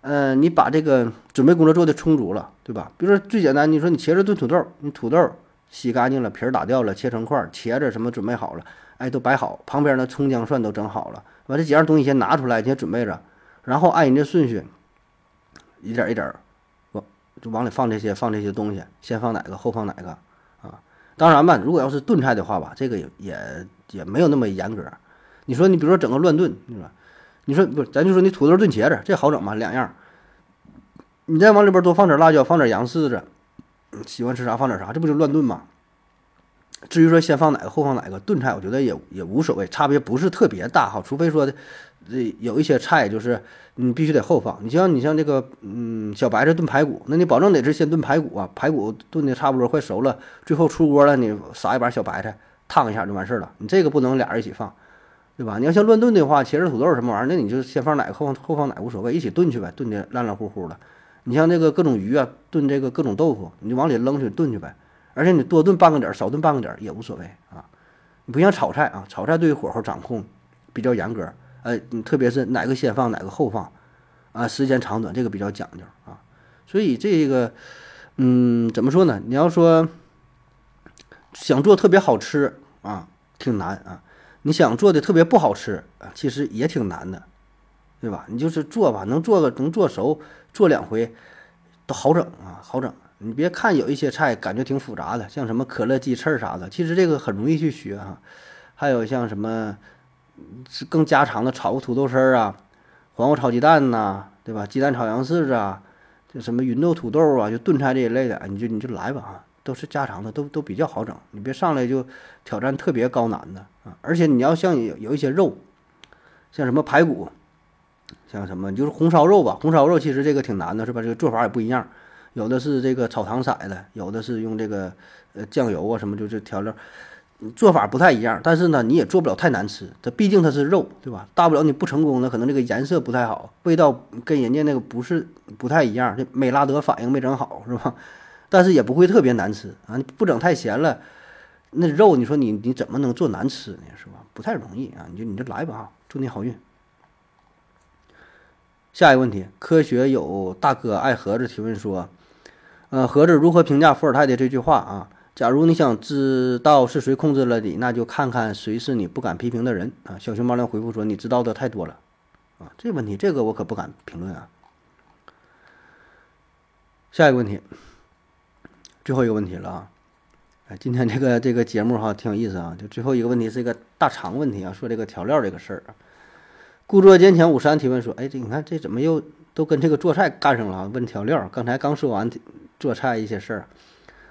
嗯，你把这个准备工作做的充足了，对吧？比如说最简单，你说你茄子炖土豆，你土豆洗干净了，皮儿打掉了，切成块，茄子什么准备好了，哎，都摆好，旁边的葱姜蒜都整好了，把这几样东西先拿出来，先准备着，然后按人家顺序，一点一点往就往里放这些放这些东西，先放哪个后放哪个啊？当然吧，如果要是炖菜的话吧，这个也也也没有那么严格。你说你比如说整个乱炖，是吧？你说不，咱就说你土豆炖茄子，这好整吗？两样，你再往里边多放点辣椒，放点洋柿子，喜欢吃啥放点啥，这不就乱炖吗？至于说先放哪个后放哪个炖菜，我觉得也也无所谓，差别不是特别大哈。除非说的，这有一些菜就是你必须得后放。你像你像这个嗯小白菜炖排骨，那你保证得是先炖排骨啊，排骨炖的差不多快熟了，最后出锅了，你撒一把小白菜烫一下就完事儿了。你这个不能俩人一起放。对吧？你要像乱炖的话，茄子、土豆什么玩意儿，那你就先放哪个后放后放哪无所谓，一起炖去呗，炖的烂烂糊糊的。你像这个各种鱼啊，炖这个各种豆腐，你就往里扔去炖去呗。而且你多炖半个点儿，少炖半个点儿也无所谓啊。你不像炒菜啊，炒菜对于火候掌控比较严格，呃，你特别是哪个先放哪个后放啊，时间长短这个比较讲究啊。所以这个，嗯，怎么说呢？你要说想做特别好吃啊，挺难啊。你想做的特别不好吃啊，其实也挺难的，对吧？你就是做吧，能做个能做熟，做两回都好整啊，好整。你别看有一些菜感觉挺复杂的，像什么可乐鸡翅啥的，其实这个很容易去学哈。还有像什么是更家常的炒个土豆丝儿啊，黄瓜炒鸡蛋呐，对吧？鸡蛋炒洋柿子啊，就什么芸豆土豆啊，就炖菜这一类的，你就你就来吧啊。都是家常的，都都比较好整。你别上来就挑战特别高难的啊！而且你要像有有一些肉，像什么排骨，像什么就是红烧肉吧。红烧肉其实这个挺难的，是吧？这个做法也不一样，有的是这个炒糖色的，有的是用这个呃酱油啊什么，就是调料。做法不太一样，但是呢，你也做不了太难吃。它毕竟它是肉，对吧？大不了你不成功呢，可能这个颜色不太好，味道跟人家那个不是不太一样，这美拉德反应没整好，是吧？但是也不会特别难吃啊，你不整太咸了，那肉你说你你怎么能做难吃呢？是吧？不太容易啊，你就你就来吧啊，祝你好运。下一个问题，科学有大哥爱盒子提问说，呃，盒子如何评价伏尔泰的这句话啊？假如你想知道是谁控制了你，那就看看谁是你不敢批评的人啊。小熊猫亮回复说：“你知道的太多了啊，这问题这个我可不敢评论啊。”下一个问题，最后一个问题了啊！哎，今天这个这个节目哈挺有意思啊，就最后一个问题是一个大肠问题啊，说这个调料这个事儿。故作坚强五三提问说：“哎，这你看这怎么又都跟这个做菜干上了啊？问调料，刚才刚说完做菜一些事儿。”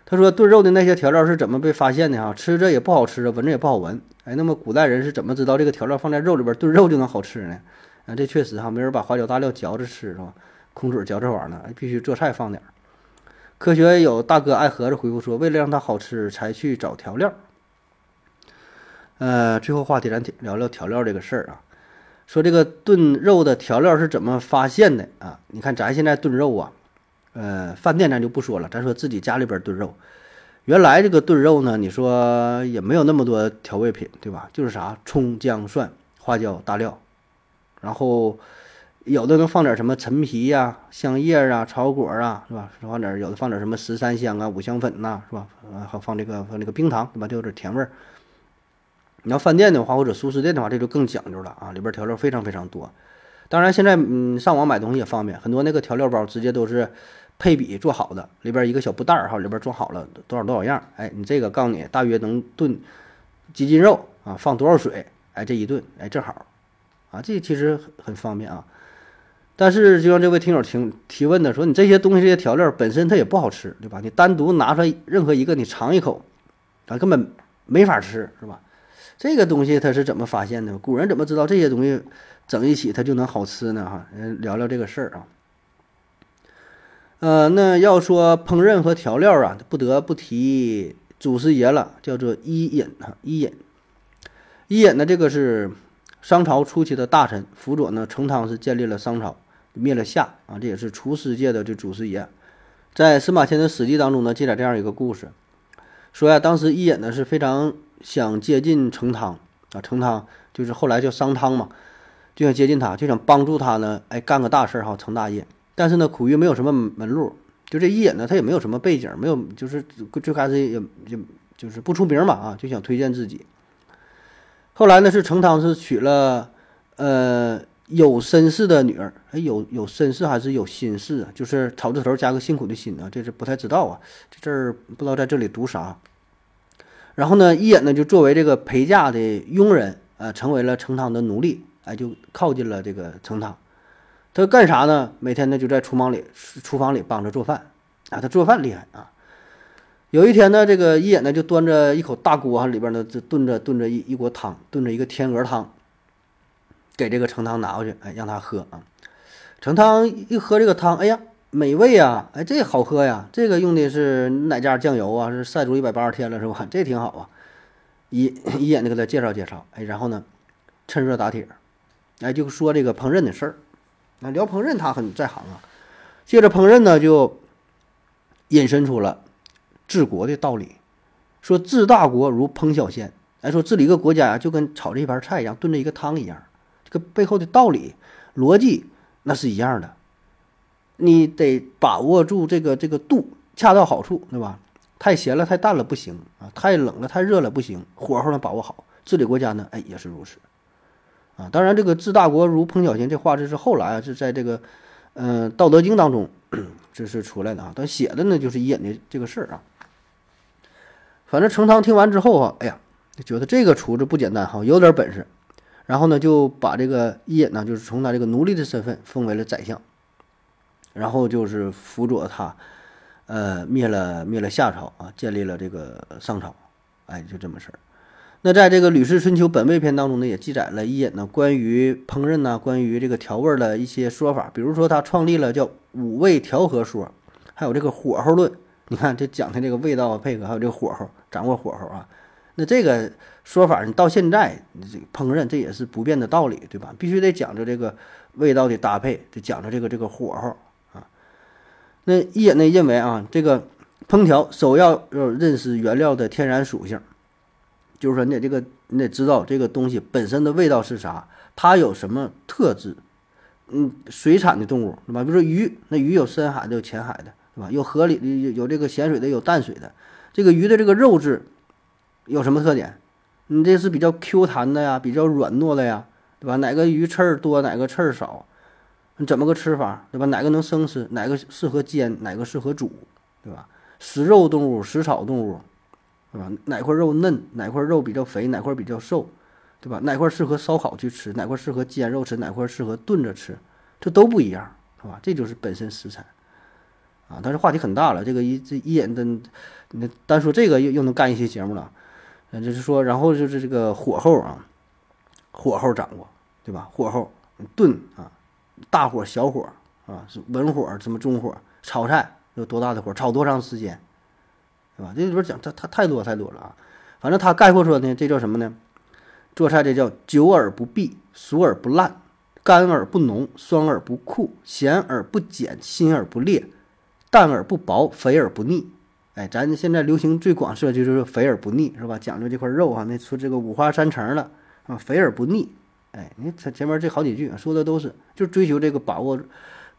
他说炖肉的那些调料是怎么被发现的？哈，吃着也不好吃，闻着也不好闻。哎，那么古代人是怎么知道这个调料放在肉里边炖肉就能好吃呢？啊，这确实哈，没人把花椒大料嚼着吃是吧？空嘴嚼这玩意儿，呢，必须做菜放点儿。科学有大哥爱盒子回复说，为了让它好吃才去找调料。呃，最后话题咱聊聊调料这个事儿啊。说这个炖肉的调料是怎么发现的啊？你看咱现在炖肉啊。呃，饭店咱就不说了，咱说自己家里边炖肉。原来这个炖肉呢，你说也没有那么多调味品，对吧？就是啥葱、姜、蒜、花椒、大料，然后有的能放点什么陈皮呀、香叶啊、草果啊，是吧？放点有的放点什么十三香啊、五香粉呐，是吧？还放这个放这个冰糖，对吧？就有点甜味儿。你要饭店的话，或者熟食店的话，这就更讲究了啊，里边调料非常非常多。当然，现在嗯，上网买东西也方便，很多那个调料包直接都是。配比做好的，里边一个小布袋儿哈，里边装好了多少多少样，哎，你这个告诉你大约能炖几斤肉啊？放多少水？哎，这一炖哎正好，啊，这其实很方便啊。但是就像这位听友提提问的说，你这些东西这些调料本身它也不好吃，对吧？你单独拿出来任何一个你尝一口，啊，根本没法吃，是吧？这个东西它是怎么发现的？古人怎么知道这些东西整一起它就能好吃呢？哈，聊聊这个事儿啊。呃，那要说烹饪和调料啊，不得不提祖师爷了，叫做伊尹啊。伊尹，伊尹呢，这个是商朝初期的大臣，辅佐呢成汤是建立了商朝，灭了夏啊，这也是厨师界的这祖师爷。在司马迁的《史记》当中呢，记载这样一个故事，说呀，当时伊尹呢是非常想接近成汤啊，成汤就是后来叫商汤嘛，就想接近他，就想帮助他呢，哎，干个大事儿哈，成大业。但是呢，苦于没有什么门路，就这一眼呢，他也没有什么背景，没有就是最开始也也就是不出名嘛啊，就想推荐自己。后来呢，是成汤是娶了呃有身世的女儿，哎有有身世还是有心事啊？就是草字头加个辛苦的辛啊，这是不太知道啊，这字儿不知道在这里读啥。然后呢，一眼呢就作为这个陪嫁的佣人，呃，成为了成汤的奴隶，哎，就靠近了这个成汤。他干啥呢？每天呢就在厨房里，厨房里帮着做饭啊。他做饭厉害啊。有一天呢，这个一眼呢就端着一口大锅，里边呢就炖着炖着一一锅汤，炖着一个天鹅汤，给这个成汤拿过去，哎，让他喝啊。成汤一喝这个汤，哎呀，美味啊！哎，这好喝呀！这个用的是哪家酱油啊？是晒足一百八十天了是吧？这挺好啊。一一眼就给他介绍介绍，哎，然后呢，趁热打铁，哎，就说这个烹饪的事儿。那聊烹饪，他很在行啊。借着烹饪呢，就引申出了治国的道理，说治大国如烹小鲜。哎，说治理一个国家呀，就跟炒这一盘菜一样，炖这一个汤一样。这个背后的道理、逻辑那是一样的。你得把握住这个这个度，恰到好处，对吧？太咸了、太淡了不行啊，太冷了、太热了不行，火候呢把握好。治理国家呢，哎，也是如此。啊，当然，这个治大国如烹小鲜这话，这是后来啊，是在这个，嗯，《道德经》当中 这是出来的啊。但写的呢，就是伊尹的这个事儿啊。反正成汤听完之后啊，哎呀，就觉得这个厨子不简单哈，有点本事。然后呢，就把这个伊尹呢，就是从他这个奴隶的身份封为了宰相，然后就是辅佐他，呃，灭了灭了夏朝啊，建立了这个商朝，哎，就这么事儿。那在这个《吕氏春秋本味篇》当中呢，也记载了伊尹呢关于烹饪呢，关于这个调味的一些说法。比如说，他创立了叫五味调和说，还有这个火候论。你看这讲的这个味道配合，还有这个火候，掌握火候啊。那这个说法，你到现在这个烹饪这也是不变的道理，对吧？必须得讲究这个味道的搭配，得讲究这个这个火候。那一眼呢认为啊，这个烹调首要要认识原料的天然属性，就是说你得这个你得知道这个东西本身的味道是啥，它有什么特质。嗯，水产的动物对吧？比如说鱼，那鱼有深海的，有浅海的，对吧？有河里的，有有这个咸水的，有淡水的。这个鱼的这个肉质有什么特点？你这是比较 Q 弹的呀，比较软糯的呀，对吧？哪个鱼刺儿多，哪个刺儿少？你怎么个吃法，对吧？哪个能生吃？哪个适合煎？哪个适合煮，对吧？食肉动物、食草动物，对吧？哪块肉嫩？哪块肉比较肥？哪块比较瘦？对吧？哪块适合烧烤去吃？哪块适合煎肉吃？哪块适合炖着吃？这都不一样，是吧？这就是本身食材啊。但是话题很大了，这个一这一眼的，你单说这个又又能干一些节目了。嗯，就是说，然后就是这个火候啊，火候掌握，对吧？火候炖啊，大火小火啊，是文火什么中火？炒菜有多大的火？炒多长时间？对吧？这里边讲它它太多太多了啊。反正他概括说呢，这叫什么呢？做菜这叫久而不闭，熟而不烂，干而不浓，酸而不苦，咸而不碱，辛而不烈，淡而不薄，肥而不腻。哎，咱现在流行最广设就是肥而不腻，是吧？讲究这块肉啊，那说这个五花三层的啊，肥而不腻。哎，你看前面这好几句说的都是，就追求这个把握，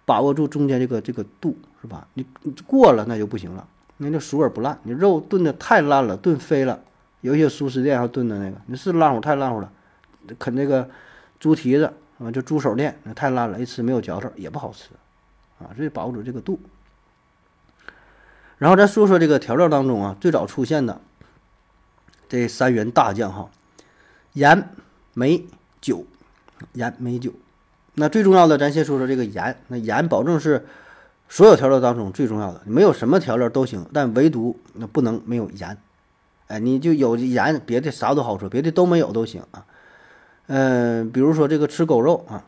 把握住中间这个这个度，是吧？你过了那就不行了，那就熟而不烂。你肉炖的太烂了，炖飞了。有一些熟食店还炖的那个，你是烂乎太烂乎了，啃那个猪蹄子啊，就猪手链，那太烂了，一吃没有嚼头，也不好吃啊。所以把握住这个度。然后再说说这个调料当中啊，最早出现的这三员大将哈，盐、煤、酒，盐、煤、酒。那最重要的，咱先说说这个盐。那盐保证是所有调料当中最重要的，没有什么调料都行，但唯独那不能没有盐。哎，你就有盐，别的啥都好说，别的都没有都行啊。嗯，比如说这个吃狗肉啊，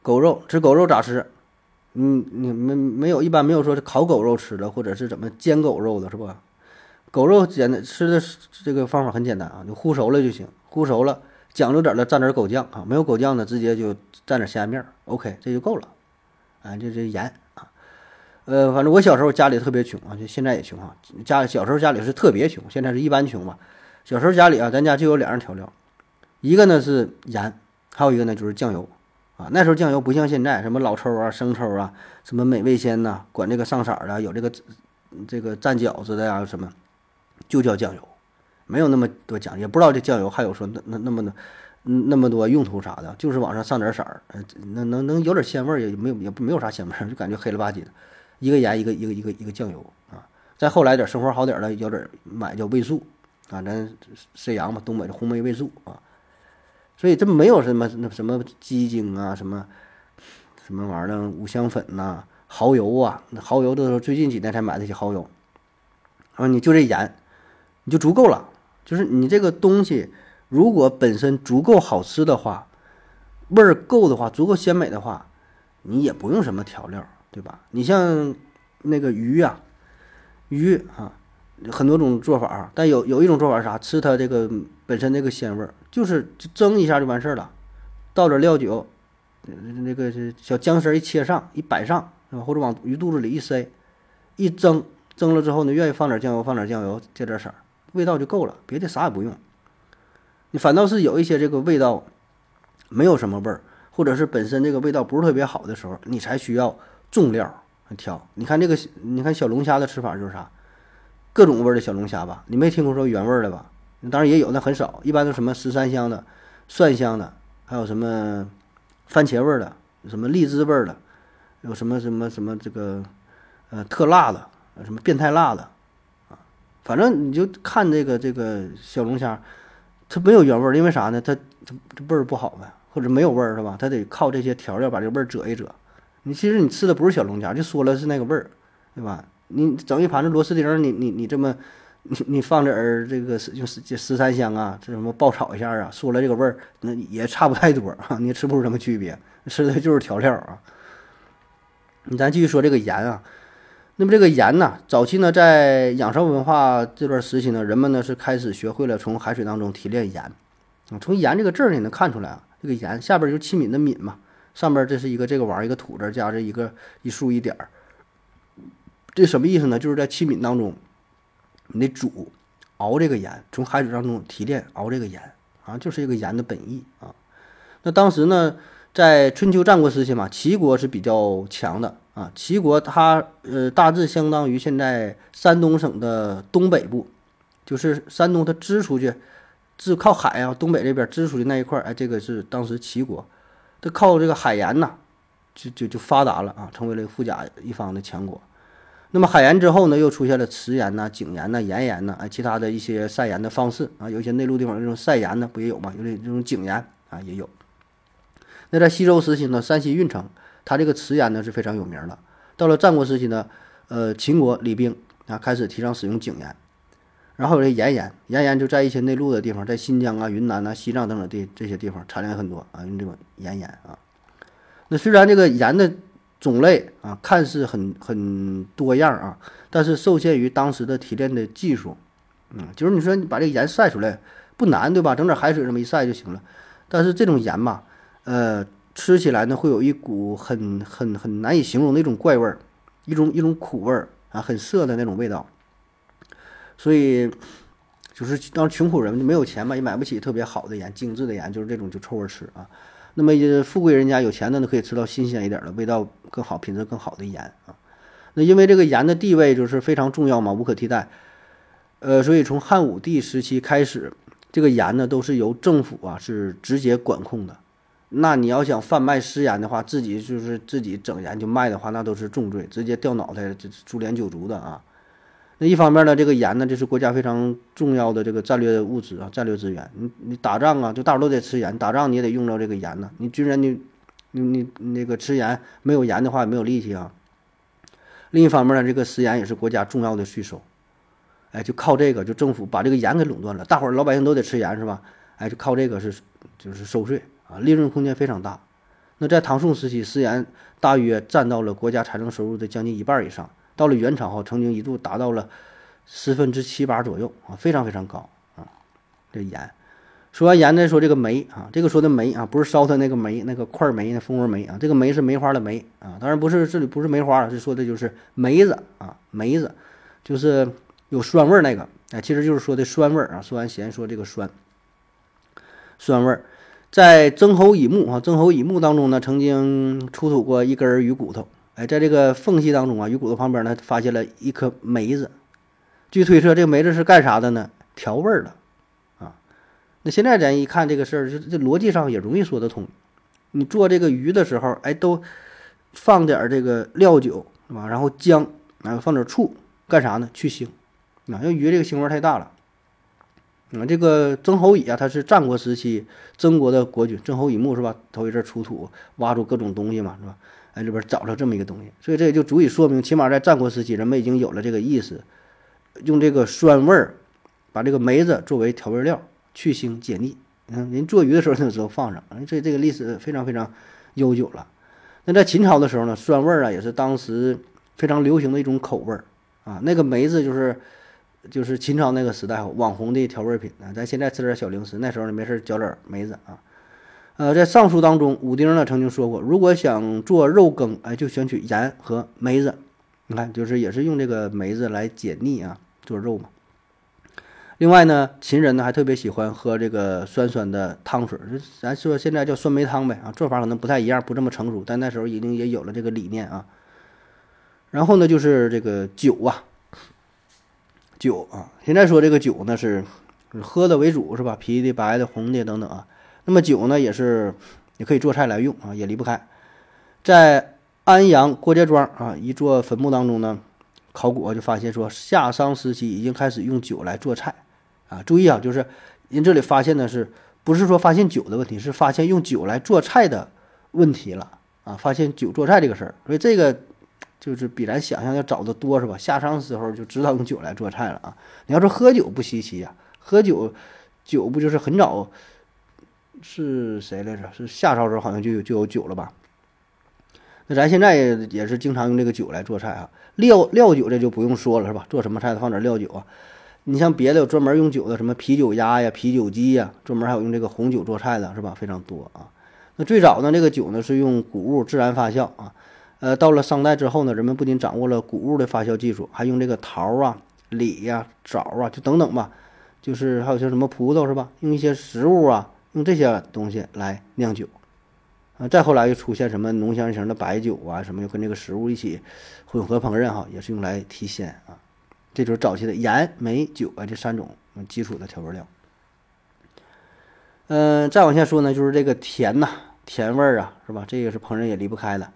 狗肉吃狗肉咋吃？嗯，你们没有一般没有说是烤狗肉吃的，或者是怎么煎狗肉的，是吧？狗肉简单吃的这个方法很简单啊，就烀熟了就行，烀熟了讲究点的蘸点狗酱啊，没有狗酱的直接就蘸点虾面，OK，这就够了。啊，这这盐啊。呃，反正我小时候家里特别穷啊，就现在也穷啊。家小时候家里是特别穷，现在是一般穷嘛。小时候家里啊，咱家就有两样调料，一个呢是盐，还有一个呢就是酱油啊。那时候酱油不像现在，什么老抽啊、生抽啊，什么美味鲜呐，管这个上色的，有这个这个蘸饺子的呀什么，就叫酱油，没有那么多讲究，也不知道这酱油还有说那那那么的那么多用途啥的，就是往上上点色儿，呃，能能能有点鲜味儿，也没有也没有啥鲜味儿，就感觉黑了吧唧的。一个盐，一个一个一个一个酱油啊，再后来点生活好点的，有点买叫味素啊，咱沈阳嘛，东北的红梅味素啊，所以这没有什么那什么鸡精啊，什么什么玩意儿五香粉呐，蚝油啊，那蚝油都是最近几年才买的些蚝油啊，你就这盐，你就足够了，就是你这个东西如果本身足够好吃的话，味儿够的话，足够鲜美的话，你也不用什么调料。对吧？你像那个鱼呀，鱼啊，很多种做法，但有有一种做法是啥？吃它这个本身那个鲜味儿，就是蒸一下就完事儿了，倒点料酒，那个小姜丝一切上，一摆上，是吧？或者往鱼肚子里一塞，一蒸，蒸了之后呢，愿意放点酱油，放点酱油，加点色儿，味道就够了，别的啥也不用。你反倒是有一些这个味道没有什么味儿，或者是本身这个味道不是特别好的时候，你才需要。重料调，你看这个，你看小龙虾的吃法就是啥，各种味儿的小龙虾吧，你没听过说原味儿的吧？当然也有，那很少，一般都什么十三香的、蒜香的，还有什么番茄味儿的、什么荔枝味儿的，有什么什么什么这个呃特辣的，什么变态辣的，反正你就看这个这个小龙虾，它没有原味儿，因为啥呢？它它这味儿不好呗，或者没有味儿是吧？它得靠这些调料把这个味儿遮一遮。你其实你吃的不是小龙虾，就说了是那个味儿，对吧？你整一盘子螺丝钉，你你你这么，你你放点儿这个就十十三香啊，这什么爆炒一下啊，说了这个味儿，那也差不太多啊，你吃不出什么区别，吃的就是调料啊。你咱继续说这个盐啊，那么这个盐呢，早期呢在仰韶文化这段时期呢，人们呢是开始学会了从海水当中提炼盐。啊，从盐这个字儿你能看出来啊，这个盐下边就是器皿的皿嘛，上边这是一个这个玩意儿一个土字加着一个一竖一点儿。这什么意思呢？就是在器皿当中，你得煮熬这个盐，从海水当中提炼熬这个盐啊，就是一个盐的本意啊。那当时呢，在春秋战国时期嘛，齐国是比较强的啊。齐国它呃大致相当于现在山东省的东北部，就是山东它支出去，自靠海啊，东北这边支出去那一块，哎，这个是当时齐国，它靠这个海盐呐，就就就发达了啊，成为了富甲一方的强国。那么海盐之后呢，又出现了池盐呐、井盐呐、盐盐呐，啊，其他的一些晒盐的方式啊，有一些内陆地方这种晒盐呢，不也有吗？有这这种井盐啊，也有。那在西周时期呢，山西运城，它这个池盐呢是非常有名的。到了战国时期呢，呃，秦国李冰啊开始提倡使用井盐，然后有这盐盐，盐盐就在一些内陆的地方，在新疆啊、云南呐、西藏等等地这些地方产量很多啊，用这种盐盐啊。那虽然这个盐的种类啊，看似很很多样啊，但是受限于当时的提炼的技术，嗯，就是你说你把这个盐晒出来不难，对吧？整点海水这么一晒就行了。但是这种盐吧，呃，吃起来呢会有一股很很很难以形容的一种怪味儿，一种一种苦味儿啊，很涩的那种味道。所以就是当穷苦人没有钱嘛，也买不起特别好的盐、精致的盐，就是这种就臭味吃啊。那么，富贵人家有钱的呢，可以吃到新鲜一点的、味道更好、品质更好的盐啊。那因为这个盐的地位就是非常重要嘛，无可替代。呃，所以从汉武帝时期开始，这个盐呢都是由政府啊是直接管控的。那你要想贩卖私盐的话，自己就是自己整盐就卖的话，那都是重罪，直接掉脑袋、这株连九族的啊。那一方面呢，这个盐呢，这是国家非常重要的这个战略物资啊，战略资源。你你打仗啊，就大伙都得吃盐，打仗你也得用到这个盐呢。你军人你你你那个吃盐，没有盐的话也没有力气啊。另一方面呢，这个食盐也是国家重要的税收，哎，就靠这个，就政府把这个盐给垄断了，大伙老百姓都得吃盐是吧？哎，就靠这个是就是收税啊，利润空间非常大。那在唐宋时期，食盐大约占到了国家财政收入的将近一半以上。到了元朝后，曾经一度达到了十分之七八左右啊，非常非常高啊。这盐，说完盐呢，说这个煤啊，这个说的煤啊，不是烧它那个煤，那个块煤、那蜂窝煤啊，这个煤是梅花的梅啊，当然不是这里不是梅花，是说的就是梅子啊，梅子就是有酸味儿那个，哎，其实就是说的酸味儿啊。说完咸，说这个酸，酸味儿，在曾侯乙墓啊，曾侯乙墓当中呢，曾经出土过一根鱼骨头。哎，在这个缝隙当中啊，鱼骨头旁边呢，发现了一颗梅子。据推测，这个梅子是干啥的呢？调味儿的啊。那现在咱一看这个事儿，就这逻辑上也容易说得通。你做这个鱼的时候，哎，都放点这个料酒是吧？然后姜，然后放点醋，干啥呢？去腥啊，因为鱼这个腥味太大了。啊，这个曾侯乙啊，他是战国时期曾国的国君，曾侯乙墓是吧？头一阵出土，挖出各种东西嘛，是吧？哎，里边找着这么一个东西，所以这也就足以说明，起码在战国时期，人们已经有了这个意识，用这个酸味儿，把这个梅子作为调味料，去腥解腻。嗯，人做鱼的时候那时候放上，这这个历史非常非常悠久了。那在秦朝的时候呢，酸味儿啊也是当时非常流行的一种口味儿啊。那个梅子就是就是秦朝那个时代网红的调味品啊。咱现在吃点小零食，那时候呢没事嚼点梅子啊。呃，在上书当中，武丁呢曾经说过，如果想做肉羹，哎，就选取盐和梅子。你看，就是也是用这个梅子来解腻啊，做肉嘛。另外呢，秦人呢还特别喜欢喝这个酸酸的汤水，咱说现在叫酸梅汤呗啊，做法可能不太一样，不这么成熟，但那时候已经也有了这个理念啊。然后呢，就是这个酒啊，酒啊，现在说这个酒呢是喝的为主是吧？啤的、白的、红的等等啊。那么酒呢，也是也可以做菜来用啊，也离不开。在安阳郭家庄啊一座坟墓当中呢，考古就发现说，夏商时期已经开始用酒来做菜啊。注意啊，就是您这里发现的是不是说发现酒的问题，是发现用酒来做菜的问题了啊？发现酒做菜这个事儿，所以这个就是比咱想象要早得多是吧？夏商时候就知道用酒来做菜了啊。你要说喝酒不稀奇呀，喝酒酒不就是很早。是谁来着？是夏朝时候好像就有就有酒了吧？那咱现在也是经常用这个酒来做菜啊，料料酒这就不用说了是吧？做什么菜放点料酒啊。你像别的有专门用酒的，什么啤酒鸭呀、啤酒鸡呀，专门还有用这个红酒做菜的，是吧？非常多啊。那最早呢，这个酒呢是用谷物自然发酵啊。呃，到了商代之后呢，人们不仅掌握了谷物的发酵技术，还用这个桃啊、李呀、枣啊，就等等吧，就是还有像什么葡萄是吧？用一些食物啊，用这些东西来酿酒。啊，再后来又出现什么浓香型的白酒啊，什么又跟这个食物一起混合烹饪哈，也是用来提鲜啊。这就是早期的盐、煤、酒啊这三种基础的调味料。嗯，再往下说呢，就是这个甜呐，甜味儿啊，是吧？这个是烹饪也离不开的。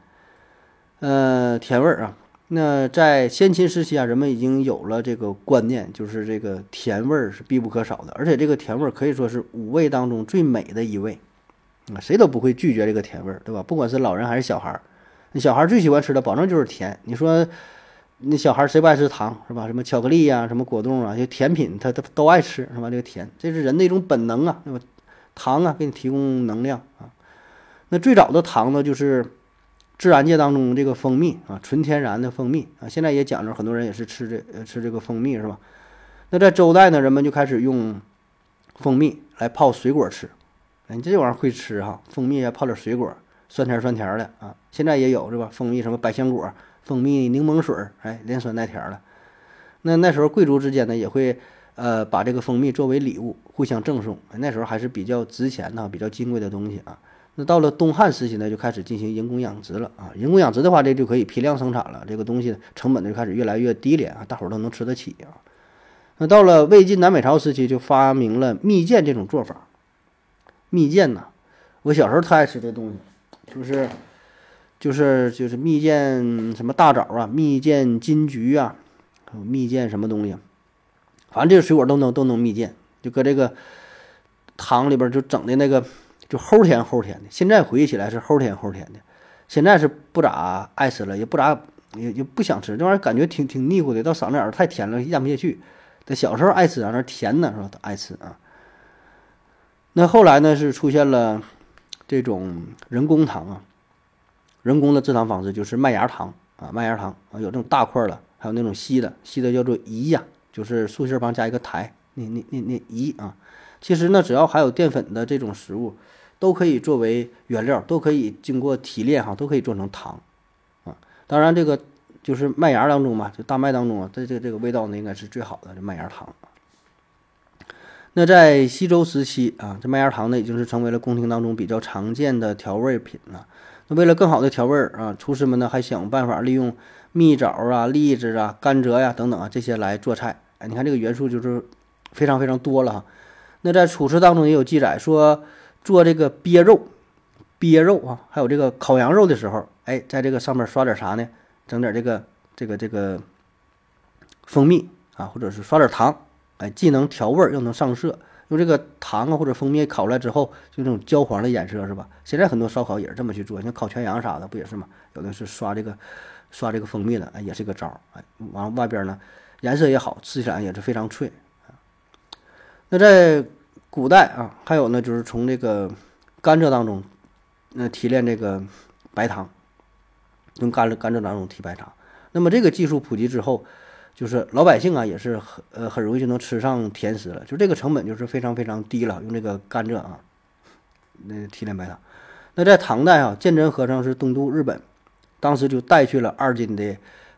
呃，甜味儿啊，那在先秦时期啊，人们已经有了这个观念，就是这个甜味儿是必不可少的，而且这个甜味儿可以说是五味当中最美的一味啊，谁都不会拒绝这个甜味儿，对吧？不管是老人还是小孩儿，那小孩儿最喜欢吃的，保证就是甜。你说。那小孩儿谁不爱吃糖是吧？什么巧克力呀，什么果冻啊，就甜品，他他都爱吃是吧？这个甜，这是人的一种本能啊，对吧？糖啊，给你提供能量啊。那最早的糖呢，就是自然界当中这个蜂蜜啊，纯天然的蜂蜜啊。现在也讲究，很多人也是吃这吃这个蜂蜜是吧？那在周代呢，人们就开始用蜂蜜来泡水果吃。哎，你这玩意儿会吃哈？蜂蜜啊，泡点水果，酸甜酸甜的啊。现在也有是吧？蜂蜜什么百香果。蜂蜜柠檬水，哎，连酸带甜的。那那时候贵族之间呢，也会呃把这个蜂蜜作为礼物互相赠送。那时候还是比较值钱的、比较金贵的东西啊。那到了东汉时期呢，就开始进行人工养殖了啊。人工养殖的话，这就可以批量生产了，这个东西成本呢就开始越来越低廉啊，大伙儿都能吃得起啊。那到了魏晋南北朝时期，就发明了蜜饯这种做法。蜜饯呢，我小时候特爱吃这东西，就是。就是就是蜜饯什么大枣啊，蜜饯金桔啊，蜜饯什么东西，反正这个水果都能都能蜜饯，就搁这个糖里边就整的那个就齁甜齁甜的。现在回忆起来是齁甜齁甜的，现在是不咋爱吃了，也不咋也也不想吃这玩意儿，感觉挺挺腻乎的，到嗓子眼儿太甜了，咽不下去。这小时候爱吃啊，那甜呢是吧？爱吃啊。那后来呢是出现了这种人工糖啊。人工的制糖方式就是麦芽糖啊，麦芽糖啊，有这种大块的，还有那种稀的，稀的叫做饴呀，就是竖心旁加一个台，那那那那饴啊。其实呢，只要含有淀粉的这种食物，都可以作为原料，都可以经过提炼哈，都可以做成糖啊。当然，这个就是麦芽当中嘛，就大麦当中啊，这这这个味道呢，应该是最好的这麦芽糖。那在西周时期啊，这麦芽糖呢，已经是成为了宫廷当中比较常见的调味品了。那为了更好的调味儿啊，厨师们呢还想办法利用蜜枣啊、栗子啊、甘蔗呀等等啊这些来做菜。哎，你看这个元素就是非常非常多了哈。那在楚辞当中也有记载说，做这个鳖肉、鳖肉啊，还有这个烤羊肉的时候，哎，在这个上面刷点啥呢？整点这个这个这个蜂蜜啊，或者是刷点糖，哎，既能调味儿又能上色。用这个糖啊或者蜂蜜烤出来之后，就这种焦黄的颜色是吧？现在很多烧烤也是这么去做，像烤全羊啥的不也是吗？有的是刷这个刷这个蜂蜜的，哎，也是个招儿，哎，完了外边呢颜色也好，吃起来也是非常脆。那在古代啊，还有呢，就是从这个甘蔗当中那提炼这个白糖，用甘蔗甘蔗当中提白糖。那么这个技术普及之后。就是老百姓啊，也是很呃很容易就能吃上甜食了，就这个成本就是非常非常低了。用这个甘蔗啊，那提炼白糖。那在唐代啊，鉴真和尚是东渡日本，当时就带去了二斤的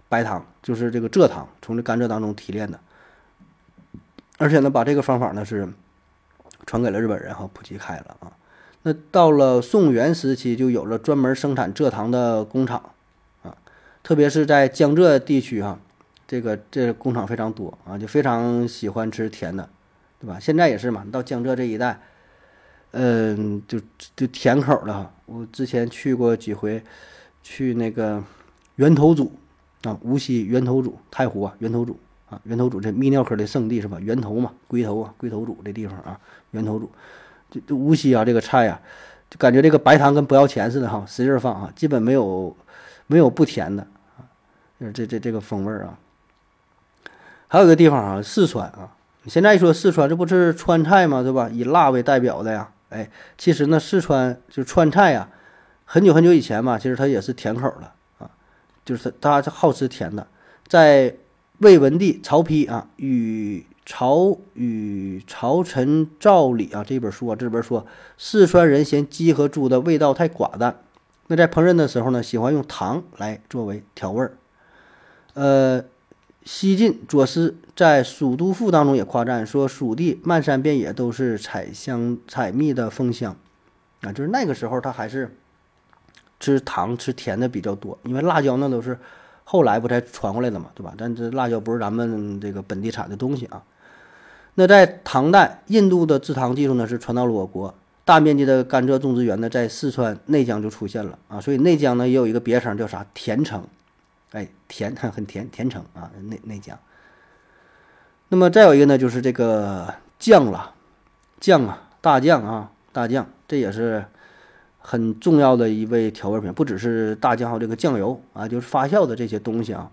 白糖，就是这个蔗糖，从这甘蔗当中提炼的。而且呢，把这个方法呢是传给了日本人哈，普及开了啊。那到了宋元时期，就有了专门生产蔗糖的工厂啊，特别是在江浙地区哈。这个这工厂非常多啊，就非常喜欢吃甜的，对吧？现在也是嘛，到江浙这一带，嗯，就就甜口的哈。我之前去过几回，去那个源头渚啊，无锡源头渚太湖啊，源头渚啊，源头渚这泌尿科的圣地是吧？源头嘛，龟头啊，龟头渚这地方啊，源头主，就就无锡啊，这个菜呀，就感觉这个白糖跟不要钱似的哈，使劲放啊，基本没有没有不甜的啊，就是这这这个风味儿啊。还有一个地方啊，四川啊，你现在一说四川，这不是川菜吗？对吧？以辣为代表的呀。哎，其实呢，四川就川菜呀，很久很久以前嘛，其实它也是甜口的啊，就是它它好吃甜的。在魏文帝曹丕啊与朝与朝臣赵礼啊这本书啊这本说四川人嫌鸡和猪的味道太寡淡，那在烹饪的时候呢，喜欢用糖来作为调味儿。呃，西晋左思在《蜀都赋》当中也夸赞说，蜀地漫山遍野都是采香采蜜的蜂香啊，就是那个时候他还是。吃糖吃甜的比较多，因为辣椒那都是后来不才传过来的嘛，对吧？但这辣椒不是咱们这个本地产的东西啊。那在唐代，印度的制糖技术呢是传到了我国，大面积的甘蔗种植园呢在四川内江就出现了啊，所以内江呢也有一个别称叫啥甜城，哎，甜 很甜甜城啊，内内江。那么再有一个呢就是这个酱了，酱啊，大酱啊，大酱，这也是。很重要的一味调味品，不只是大酱，还有这个酱油啊，就是发酵的这些东西啊。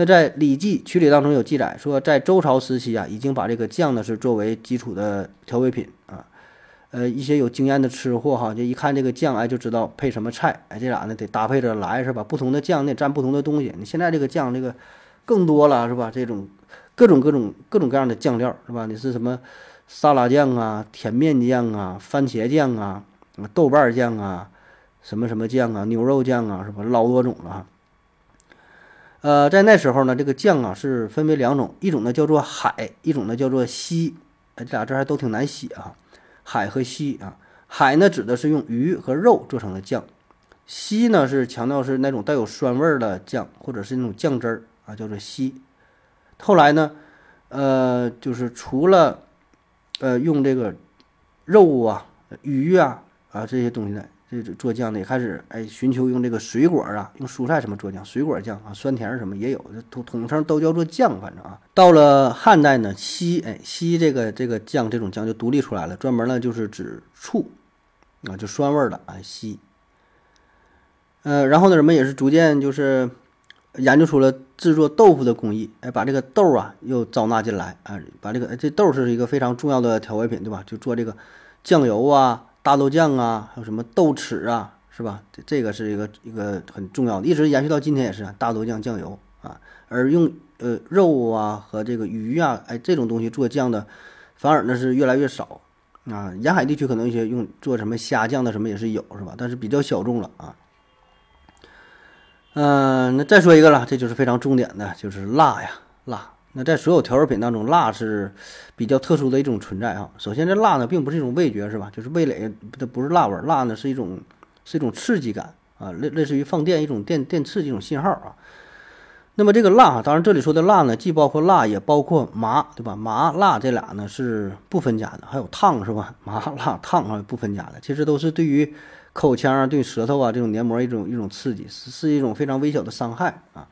那在《礼记曲礼》当中有记载说，在周朝时期啊，已经把这个酱呢是作为基础的调味品啊。呃，一些有经验的吃货哈，就一看这个酱，哎，就知道配什么菜，哎，这俩呢得搭配着来是吧？不同的酱得蘸不同的东西。你现在这个酱这个更多了是吧？这种各种各种各种各样的酱料是吧？你是什么沙拉酱啊、甜面酱啊、番茄酱啊？豆瓣酱啊，什么什么酱啊，牛肉酱啊，是吧？老多种了哈。呃，在那时候呢，这个酱啊是分为两种，一种呢叫做海，一种呢叫做西。哎，这俩字还都挺难写啊，海和西啊。海呢指的是用鱼和肉做成的酱，西呢是强调是那种带有酸味的酱，或者是那种酱汁儿啊，叫做西。后来呢，呃，就是除了呃用这个肉啊、鱼啊。啊，这些东西呢，这做酱的也开始哎，寻求用这个水果啊，用蔬菜什么做酱，水果酱啊，酸甜什么也有，统统称都叫做酱，反正啊。到了汉代呢，西哎西这个这个酱这种酱就独立出来了，专门呢就是指醋啊，就酸味的啊西。呃，然后呢，人们也是逐渐就是研究出了制作豆腐的工艺，哎，把这个豆啊又招纳进来啊，把这个这豆是一个非常重要的调味品，对吧？就做这个酱油啊。大豆酱啊，还有什么豆豉啊，是吧？这这个是一个一个很重要的，一直延续到今天也是大豆酱酱油啊。而用呃肉啊和这个鱼啊，哎这种东西做酱的，反而呢是越来越少啊。沿海地区可能一些用做什么虾酱的什么也是有，是吧？但是比较小众了啊。嗯，那再说一个了，这就是非常重点的，就是辣呀，辣。那在所有调味品当中，辣是比较特殊的一种存在啊。首先，这辣呢并不是一种味觉，是吧？就是味蕾，它不是辣味儿，辣呢是一种是一种刺激感啊，类类似于放电一种电电刺激一种信号啊。那么这个辣，当然这里说的辣呢，既包括辣，也包括麻，对吧？麻辣这俩呢是不分家的，还有烫是吧？麻辣烫啊不分家的，其实都是对于口腔啊、对舌头啊这种黏膜一种一种刺激，是是一种非常微小的伤害啊，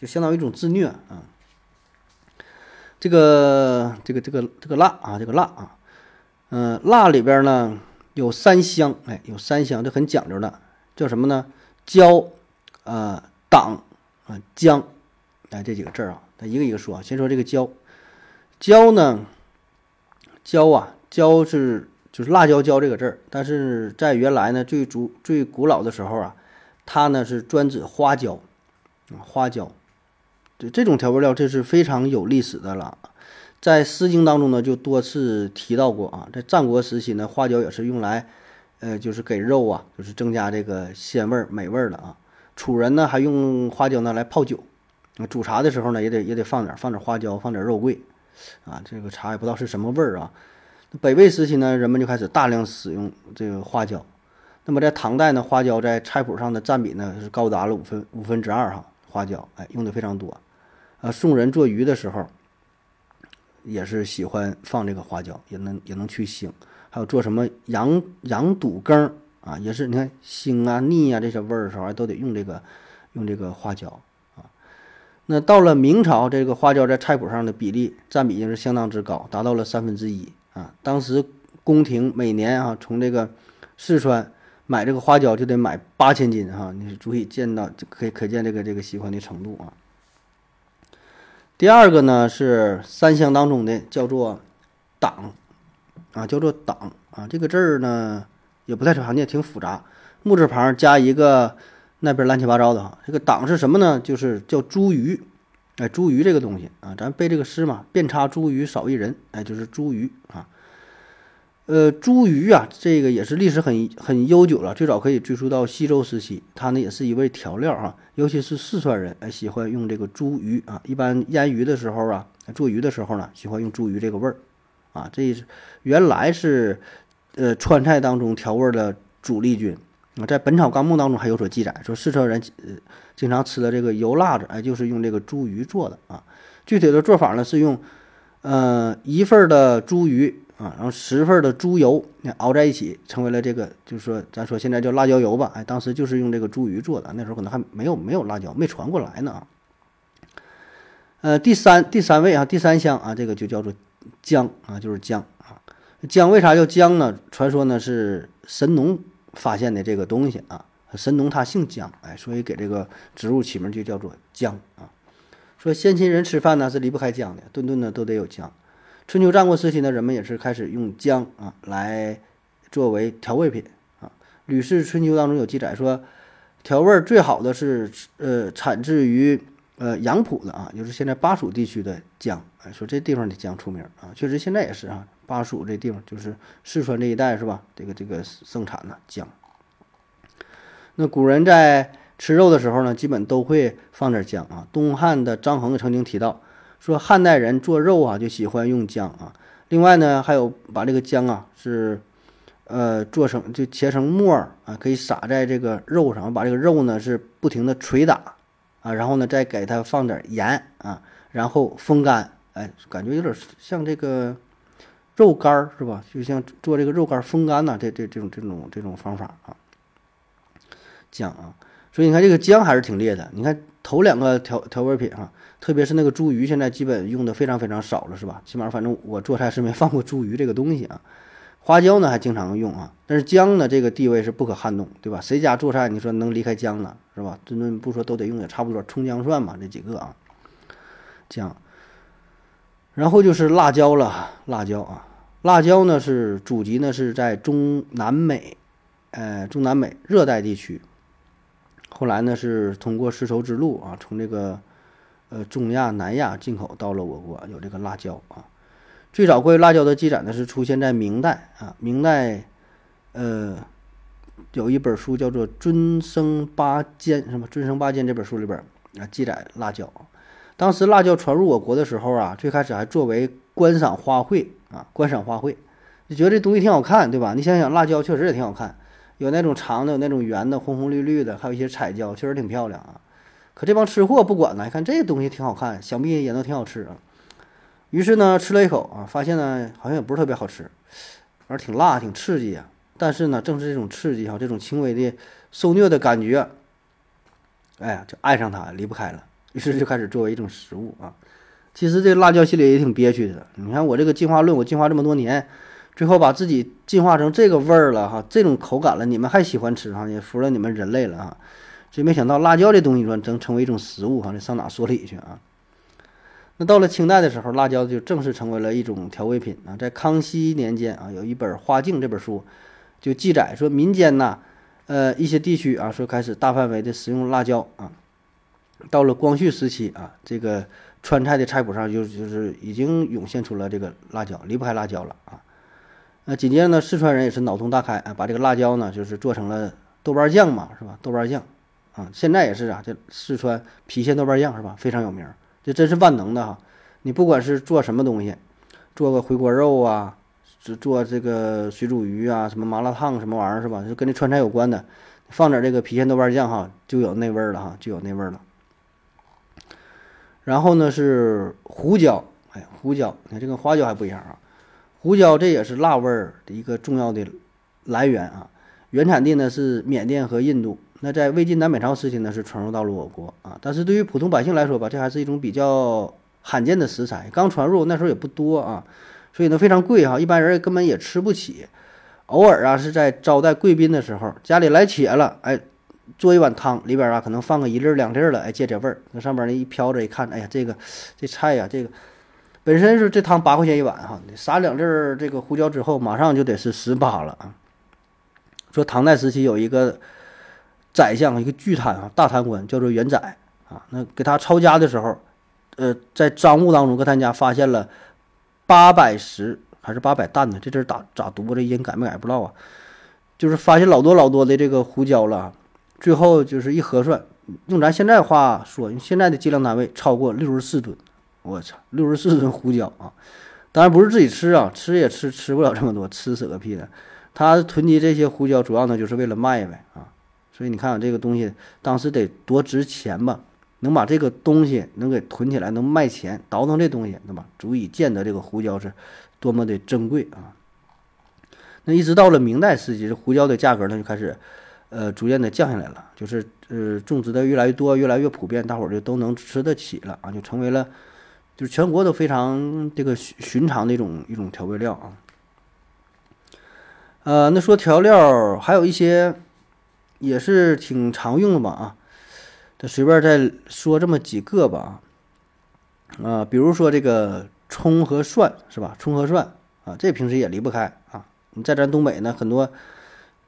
就相当于一种自虐啊。这个这个这个这个辣啊，这个辣啊，嗯，辣里边呢有三香，哎，有三香，这很讲究的，叫什么呢？椒，啊，党，啊，姜，哎，这几个字啊，咱一个一个说啊。先说这个椒，椒呢，椒啊，椒是就是辣椒椒这个字儿，但是在原来呢，最主最古老的时候啊，它呢是专指花椒，啊，花椒。对这种调味料，这是非常有历史的了，在《诗经》当中呢，就多次提到过啊。在战国时期呢，花椒也是用来，呃，就是给肉啊，就是增加这个鲜味儿、美味儿的啊。楚人呢，还用花椒呢来泡酒，煮茶的时候呢，也得也得放点放点花椒，放点肉桂，啊，这个茶也不知道是什么味儿啊。北魏时期呢，人们就开始大量使用这个花椒。那么在唐代呢，花椒在菜谱上的占比呢是高达了五分五分之二哈，花椒哎用的非常多。啊，送人做鱼的时候，也是喜欢放这个花椒，也能也能去腥。还有做什么羊羊肚羹啊，也是你看腥啊、腻啊这些味儿的时候，都得用这个用这个花椒啊。那到了明朝，这个花椒在菜谱上的比例占比也是相当之高，达到了三分之一啊。当时宫廷每年啊，从这个四川买这个花椒就得买八千斤哈，你是足以见到，可以可见这个这个喜欢的程度啊。第二个呢是三项当中的叫做党，啊，叫做党啊，这个字儿呢也不太常见，挺复杂。木字旁加一个那边乱七八糟的哈。这个党是什么呢？就是叫茱萸，哎，茱萸这个东西啊，咱背这个诗嘛，遍插茱萸少一人，哎，就是茱萸啊。呃，茱萸啊，这个也是历史很很悠久了，最早可以追溯到西周时期。它呢也是一味调料哈，尤其是四川人哎喜欢用这个茱萸啊，一般腌鱼的时候啊，做鱼的时候呢，喜欢用茱萸这个味儿啊。这是原来是呃川菜当中调味的主力军啊，在《本草纲目》当中还有所记载，说四川人呃经常吃的这个油辣子哎，就是用这个茱萸做的啊。具体的做法呢是用呃一份的茱萸。啊，然后十份的猪油熬在一起，成为了这个，就是说，咱说现在叫辣椒油吧？哎，当时就是用这个猪鱼做的，那时候可能还没有没有辣椒，没传过来呢啊。呃，第三第三位啊，第三香啊，这个就叫做姜啊，就是姜啊。姜为啥叫姜呢？传说呢是神农发现的这个东西啊，神农他姓姜，哎，所以给这个植物起名就叫做姜啊。说先秦人吃饭呢是离不开姜的，顿顿呢都得有姜。春秋战国时期呢，人们也是开始用姜啊来作为调味品啊。《吕氏春秋》当中有记载说，调味最好的是呃产自于呃杨浦的啊，就是现在巴蜀地区的姜。哎，说这地方的姜出名啊，确实现在也是啊，巴蜀这地方就是四川这一带是吧？这个这个盛产的姜。那古人在吃肉的时候呢，基本都会放点姜啊。东汉的张衡曾经提到。说汉代人做肉啊，就喜欢用姜啊。另外呢，还有把这个姜啊是，呃，做成就切成末儿啊，可以撒在这个肉上，把这个肉呢是不停的捶打啊，然后呢再给它放点盐啊，然后风干，哎，感觉有点像这个肉干儿是吧？就像做这个肉干风干呐，这这这种这种这种方法啊，姜啊。所以你看这个姜还是挺烈的。你看头两个调调味品哈。特别是那个茱萸，现在基本用的非常非常少了，是吧？起码反正我做菜是没放过茱萸这个东西啊。花椒呢还经常用啊，但是姜呢这个地位是不可撼动，对吧？谁家做菜你说能离开姜呢？是吧？顿顿不说都得用也差不多，葱姜蒜嘛这几个啊。姜，然后就是辣椒了，辣椒啊，辣椒呢是祖籍呢是在中南美，呃中南美热带地区，后来呢是通过丝绸之路啊从这个。呃，中亚、南亚进口到了我国，有这个辣椒啊。最早关于辣椒的记载呢，是出现在明代啊。明代，呃，有一本书叫做《尊生八间》，什么《尊生八间》这本书里边啊，记载辣椒。当时辣椒传入我国的时候啊，最开始还作为观赏花卉啊，观赏花卉，就觉得这东西挺好看，对吧？你想想，辣椒确实也挺好看，有那种长的，有那种圆的，红红绿绿的，还有一些彩椒，确实挺漂亮啊。可这帮吃货不管呢，一看这东西挺好看，想必也能挺好吃啊。于是呢，吃了一口啊，发现呢好像也不是特别好吃，而挺辣，挺刺激啊。但是呢，正是这种刺激哈，这种轻微的受虐的感觉，哎呀，就爱上它，离不开了。于是就开始作为一种食物啊。其实这辣椒心里也挺憋屈的。你看我这个进化论，我进化这么多年，最后把自己进化成这个味儿了哈，这种口感了，你们还喜欢吃哈？也服了你们人类了哈。真没想到辣椒这东西说能成为一种食物哈，这上哪说理去啊？那到了清代的时候，辣椒就正式成为了一种调味品啊。在康熙年间啊，有一本《花镜》这本书就记载说，民间呐，呃，一些地区啊，说开始大范围的食用辣椒啊。到了光绪时期啊，这个川菜的菜谱上就就是已经涌现出了这个辣椒，离不开辣椒了啊。那紧接着呢，四川人也是脑洞大开啊，把这个辣椒呢，就是做成了豆瓣酱嘛，是吧？豆瓣酱。啊，现在也是啊，这四川郫县豆瓣酱是吧？非常有名，这真是万能的哈。你不管是做什么东西，做个回锅肉啊，做做这个水煮鱼啊，什么麻辣烫什么玩意儿是吧？就跟这川菜有关的，放点这个郫县豆瓣酱哈，就有那味儿了哈，就有那味儿了。然后呢是胡椒，哎，胡椒，你看这跟花椒还不一样啊。胡椒这也是辣味儿的一个重要的来源啊，原产地呢是缅甸和印度。那在魏晋南北朝时期呢，是传入到了我国啊。但是对于普通百姓来说吧，这还是一种比较罕见的食材，刚传入那时候也不多啊，所以呢非常贵哈，一般人根本也吃不起。偶尔啊是在招待贵宾的时候，家里来且了，哎，做一碗汤，里边啊可能放个一粒两粒的，哎，借借味儿。那上边那一飘着，一看，哎呀，这个这菜呀，这个本身是这汤八块钱一碗哈，撒两粒儿这个胡椒之后，马上就得是十八了啊。说唐代时期有一个宰相，一个巨贪啊，大贪官叫做元宰啊。那给他抄家的时候，呃，在赃物当中，搁他家发现了八百石还是八百担呢？这字咋咋读？这音改没改不知道啊。就是发现老多老多的这个胡椒了。最后就是一核算，用咱现在话说，用现在的计量单位，超过六十四吨。我操，六十四吨胡椒啊！当然不是自己吃啊，吃也吃吃不了这么多，吃死个屁的。他囤积这些胡椒，主要呢就是为了卖呗啊。所以你看这个东西当时得多值钱吧？能把这个东西能给囤起来，能卖钱，倒腾这东西，对吧？足以见得这个胡椒是多么的珍贵啊。那一直到了明代时期，这胡椒的价格呢就开始。呃，逐渐的降下来了，就是呃，种植的越来越多，越来越普遍，大伙儿就都能吃得起了啊，就成为了，就是全国都非常这个寻寻常的一种一种调味料啊。呃，那说调料还有一些也是挺常用的吧啊，这随便再说这么几个吧啊，比如说这个葱和蒜是吧？葱和蒜啊，这平时也离不开啊。你在咱东北呢，很多。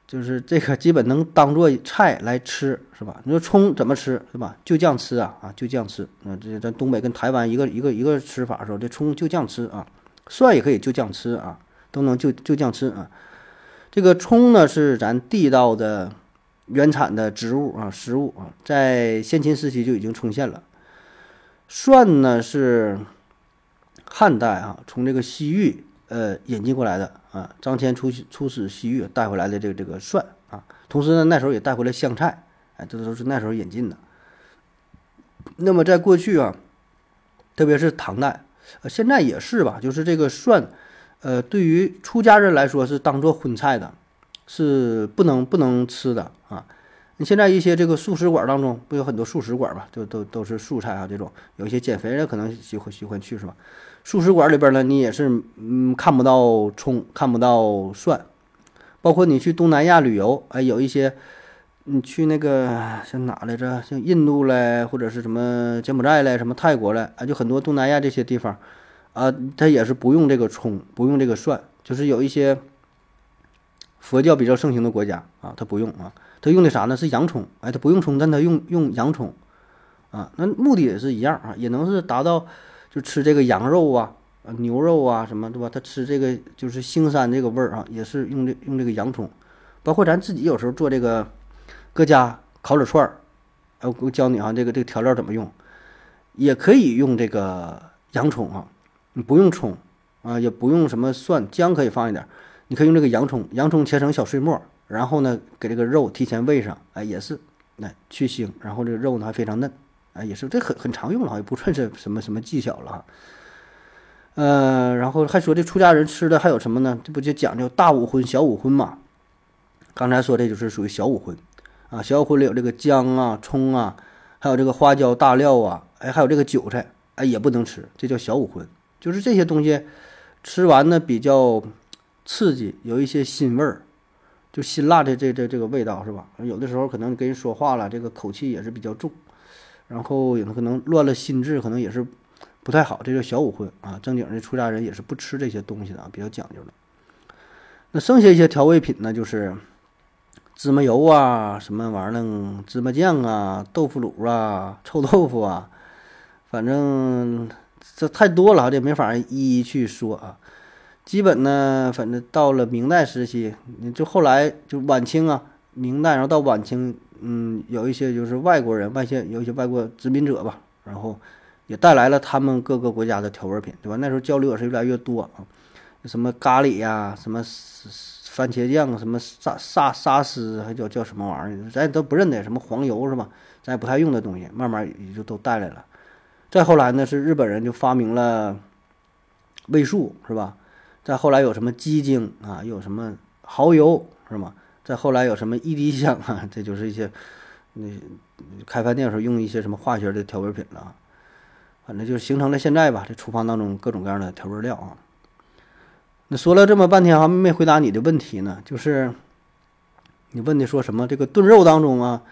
就是这个基本能当做菜来吃，是吧？你说葱怎么吃，是吧？就酱吃啊啊，就酱吃。那这咱东北跟台湾一个一个一个吃法，说这葱就酱吃啊，蒜也可以就酱吃啊，都能就就酱吃啊。这个葱呢是咱地道的原产的植物啊，食物啊，在先秦时期就已经出现了。蒜呢是汉代啊，从这个西域呃引进过来的。啊，张骞出出使西域带回来的这个这个蒜啊，同时呢那时候也带回来香菜，哎，这都是那时候引进的。那么在过去啊，特别是唐代，呃，现在也是吧，就是这个蒜，呃，对于出家人来说是当做荤菜的，是不能不能吃的啊。你现在一些这个素食馆当中不有很多素食馆吧，就都都是素菜啊，这种有一些减肥人可能喜欢喜欢去是吧？素食馆里边呢，你也是嗯看不到葱，看不到蒜，包括你去东南亚旅游，哎，有一些你去那个像哪来着，像印度嘞，或者是什么柬埔寨嘞，什么泰国嘞，啊，就很多东南亚这些地方，啊，它也是不用这个葱，不用这个蒜，就是有一些佛教比较盛行的国家啊，它不用啊，它用的啥呢？是洋葱，哎，它不用葱，但它用用洋葱，啊，那目的也是一样啊，也能是达到。就吃这个羊肉啊，牛肉啊什么对吧？他吃这个就是腥膻这个味儿啊，也是用这用这个洋葱，包括咱自己有时候做这个搁家烤点串儿，哎，我教你啊，这个这个调料怎么用，也可以用这个洋葱啊，你不用葱啊，也不用什么蒜姜可以放一点，你可以用这个洋葱，洋葱切成小碎末，然后呢给这个肉提前喂上，哎也是，来去腥，然后这个肉呢还非常嫩。啊，也是这很很常用了，也不算是什么什么技巧了哈。呃，然后还说这出家人吃的还有什么呢？这不就讲究大五荤、小五荤嘛？刚才说的就是属于小五荤啊。小五荤里有这个姜啊、葱啊，还有这个花椒、大料啊，哎，还有这个韭菜，哎，也不能吃，这叫小五荤。就是这些东西吃完呢比较刺激，有一些腥味儿，就辛辣的这这这个味道是吧？有的时候可能跟人说话了，这个口气也是比较重。然后有的可能乱了心智，可能也是不太好。这叫小五荤啊，正经的出家人也是不吃这些东西的啊，比较讲究的。那剩下一些调味品呢，就是芝麻油啊，什么玩意儿呢？芝麻酱啊，豆腐乳啊，臭豆腐啊，反正这太多了，这没法一一去说啊。基本呢，反正到了明代时期，就后来就晚清啊，明代，然后到晚清。嗯，有一些就是外国人，外些有一些外国殖民者吧，然后也带来了他们各个国家的调味品，对吧？那时候交流也是越来越多，什么咖喱呀，什么番茄酱，什么沙沙沙司，还叫叫什么玩意儿，咱都不认得，什么黄油是吧？咱也不太用的东西，慢慢也就都带来了。再后来呢，是日本人就发明了味素，是吧？再后来有什么鸡精啊，又有什么蚝油，是吗？再后来有什么一滴香啊？这就是一些那开饭店时候用一些什么化学的调味品了，反正就形成了现在吧。这厨房当中各种各样的调味料啊。那说了这么半天还没回答你的问题呢，就是你问的说什么？这个炖肉当中啊，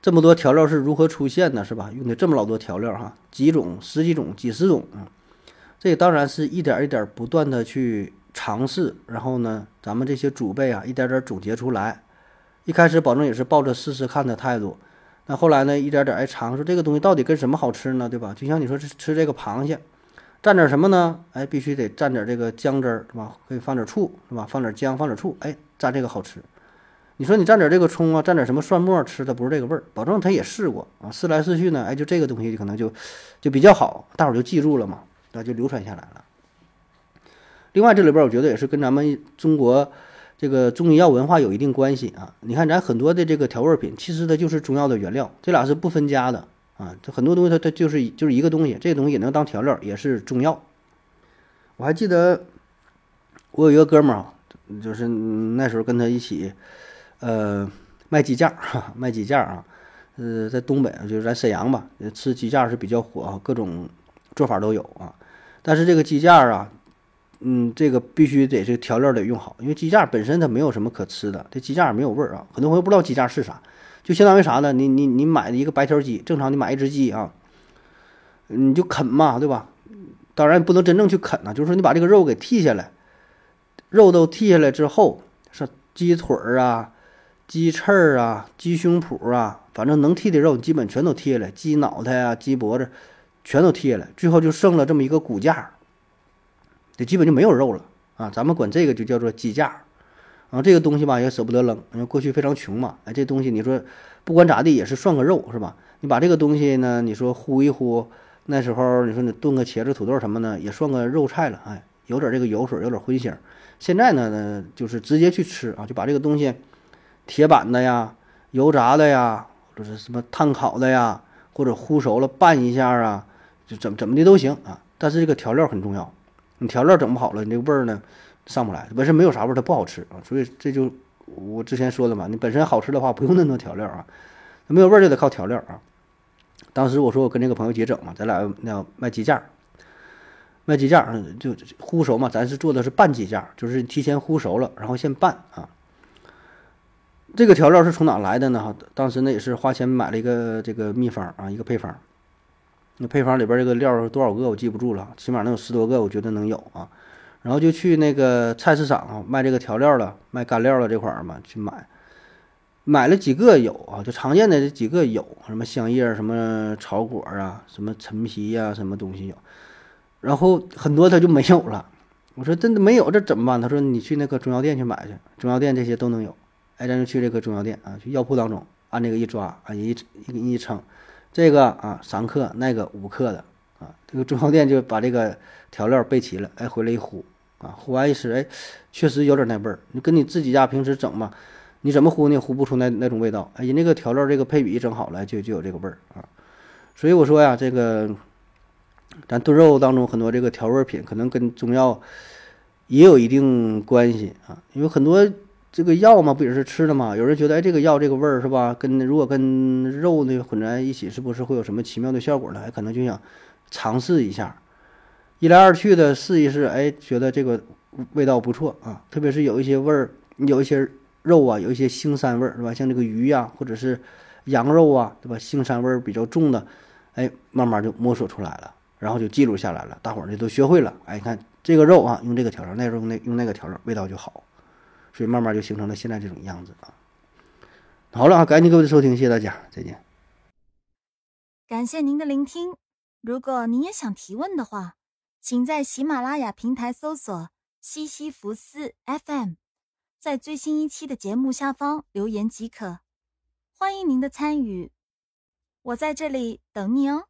这么多调料是如何出现的？是吧？用的这么老多调料哈，几种、十几种、几十种啊。这当然是一点一点不断的去。尝试，然后呢，咱们这些祖辈啊，一点点总结出来，一开始保证也是抱着试试看的态度，那后来呢，一点点哎尝，说这个东西到底跟什么好吃呢？对吧？就像你说吃吃这个螃蟹，蘸点什么呢？哎，必须得蘸点这个姜汁儿，是吧？可以放点醋，是吧？放点姜，放点醋，哎，蘸这个好吃。你说你蘸点这个葱啊，蘸点什么蒜末，吃的不是这个味儿，保证他也试过啊，试来试去呢，哎，就这个东西可能就就比较好，大伙儿就记住了嘛，那就流传下来了。另外，这里边我觉得也是跟咱们中国这个中医药文化有一定关系啊。你看，咱很多的这个调味品，其实它就是中药的原料，这俩是不分家的啊。这很多东西它它就是就是一个东西，这个东西也能当调料，也是中药。我还记得我有一个哥们儿啊，就是那时候跟他一起，呃，卖鸡架，卖鸡架啊，呃，在东北就是在沈阳吧，吃鸡架是比较火啊，各种做法都有啊。但是这个鸡架啊。嗯，这个必须得这调料得用好，因为鸡架本身它没有什么可吃的，这鸡架也没有味儿啊。很多朋友不知道鸡架是啥，就相当于啥呢？你你你买的一个白条鸡，正常你买一只鸡啊，你就啃嘛，对吧？当然不能真正去啃呐，就是说你把这个肉给剔下来，肉都剔下来之后，是鸡腿儿啊、鸡翅儿啊、鸡胸脯啊，反正能剔的肉基本全都剔下来，鸡脑袋啊、鸡脖子全都剔下来，最后就剩了这么一个骨架。这基本就没有肉了啊！咱们管这个就叫做鸡架，然后这个东西吧也舍不得扔，因为过去非常穷嘛。哎，这东西你说不管咋地也是算个肉是吧？你把这个东西呢，你说烀一烀，那时候你说你炖个茄子、土豆什么的也算个肉菜了。哎，有点这个油水，有点荤腥。现在呢，就是直接去吃啊，就把这个东西铁板的呀、油炸的呀，或者是什么炭烤的呀，或者烀熟了拌一下啊，就怎么怎么的都行啊。但是这个调料很重要。你调料整不好了，你这个味儿呢上不来，本身没有啥味儿，它不好吃啊。所以这就我之前说的嘛，你本身好吃的话，不用那么多调料啊，没有味儿就得靠调料啊。当时我说我跟那个朋友结整嘛，咱俩那卖鸡架，卖鸡架就烀熟嘛，咱是做的是拌鸡架，就是提前烀熟了，然后先拌啊。这个调料是从哪来的呢？哈，当时呢也是花钱买了一个这个秘方啊，一个配方。那配方里边这个料多少个我记不住了，起码能有十多个，我觉得能有啊。然后就去那个菜市场啊，卖这个调料了，卖干料了这块儿嘛，去买。买了几个有啊，就常见的这几个有，什么香叶、什么草果啊、什么陈皮呀，什么东西有。然后很多它就没有了。我说真的没有，这怎么办？他说你去那个中药店去买去，中药店这些都能有。哎，咱就去这个中药店啊，去药铺当中按这个一抓啊，一一一称。这个啊，三克，那个五克的啊，这个中药店就把这个调料备齐了，哎，回来一烀啊，烀完一吃，哎，确实有点那味儿。你跟你自己家平时整嘛，你怎么烀你也烀不出那那种味道。哎，人那个调料这个配比整好了，就就有这个味儿啊。所以我说呀，这个咱炖肉当中很多这个调味品，可能跟中药也有一定关系啊，因为很多。这个药嘛，不也是吃的嘛？有人觉得，哎，这个药这个味儿是吧？跟如果跟肉呢混在一起，是不是会有什么奇妙的效果呢？哎，可能就想尝试一下，一来二去的试一试，哎，觉得这个味道不错啊。特别是有一些味儿，有一些肉啊，有一些腥膻味儿，是吧？像这个鱼呀，或者是羊肉啊，对吧？腥膻味儿比较重的，哎，慢慢就摸索出来了，然后就记录下来了，大伙儿呢都学会了。哎，你看这个肉啊，用这个调料，那肉那用那个调料，味道就好。所以慢慢就形成了现在这种样子啊！好了啊，感谢各位的收听，谢谢大家，再见。感谢您的聆听。如果您也想提问的话，请在喜马拉雅平台搜索“西西弗斯 FM”，在最新一期的节目下方留言即可。欢迎您的参与，我在这里等你哦。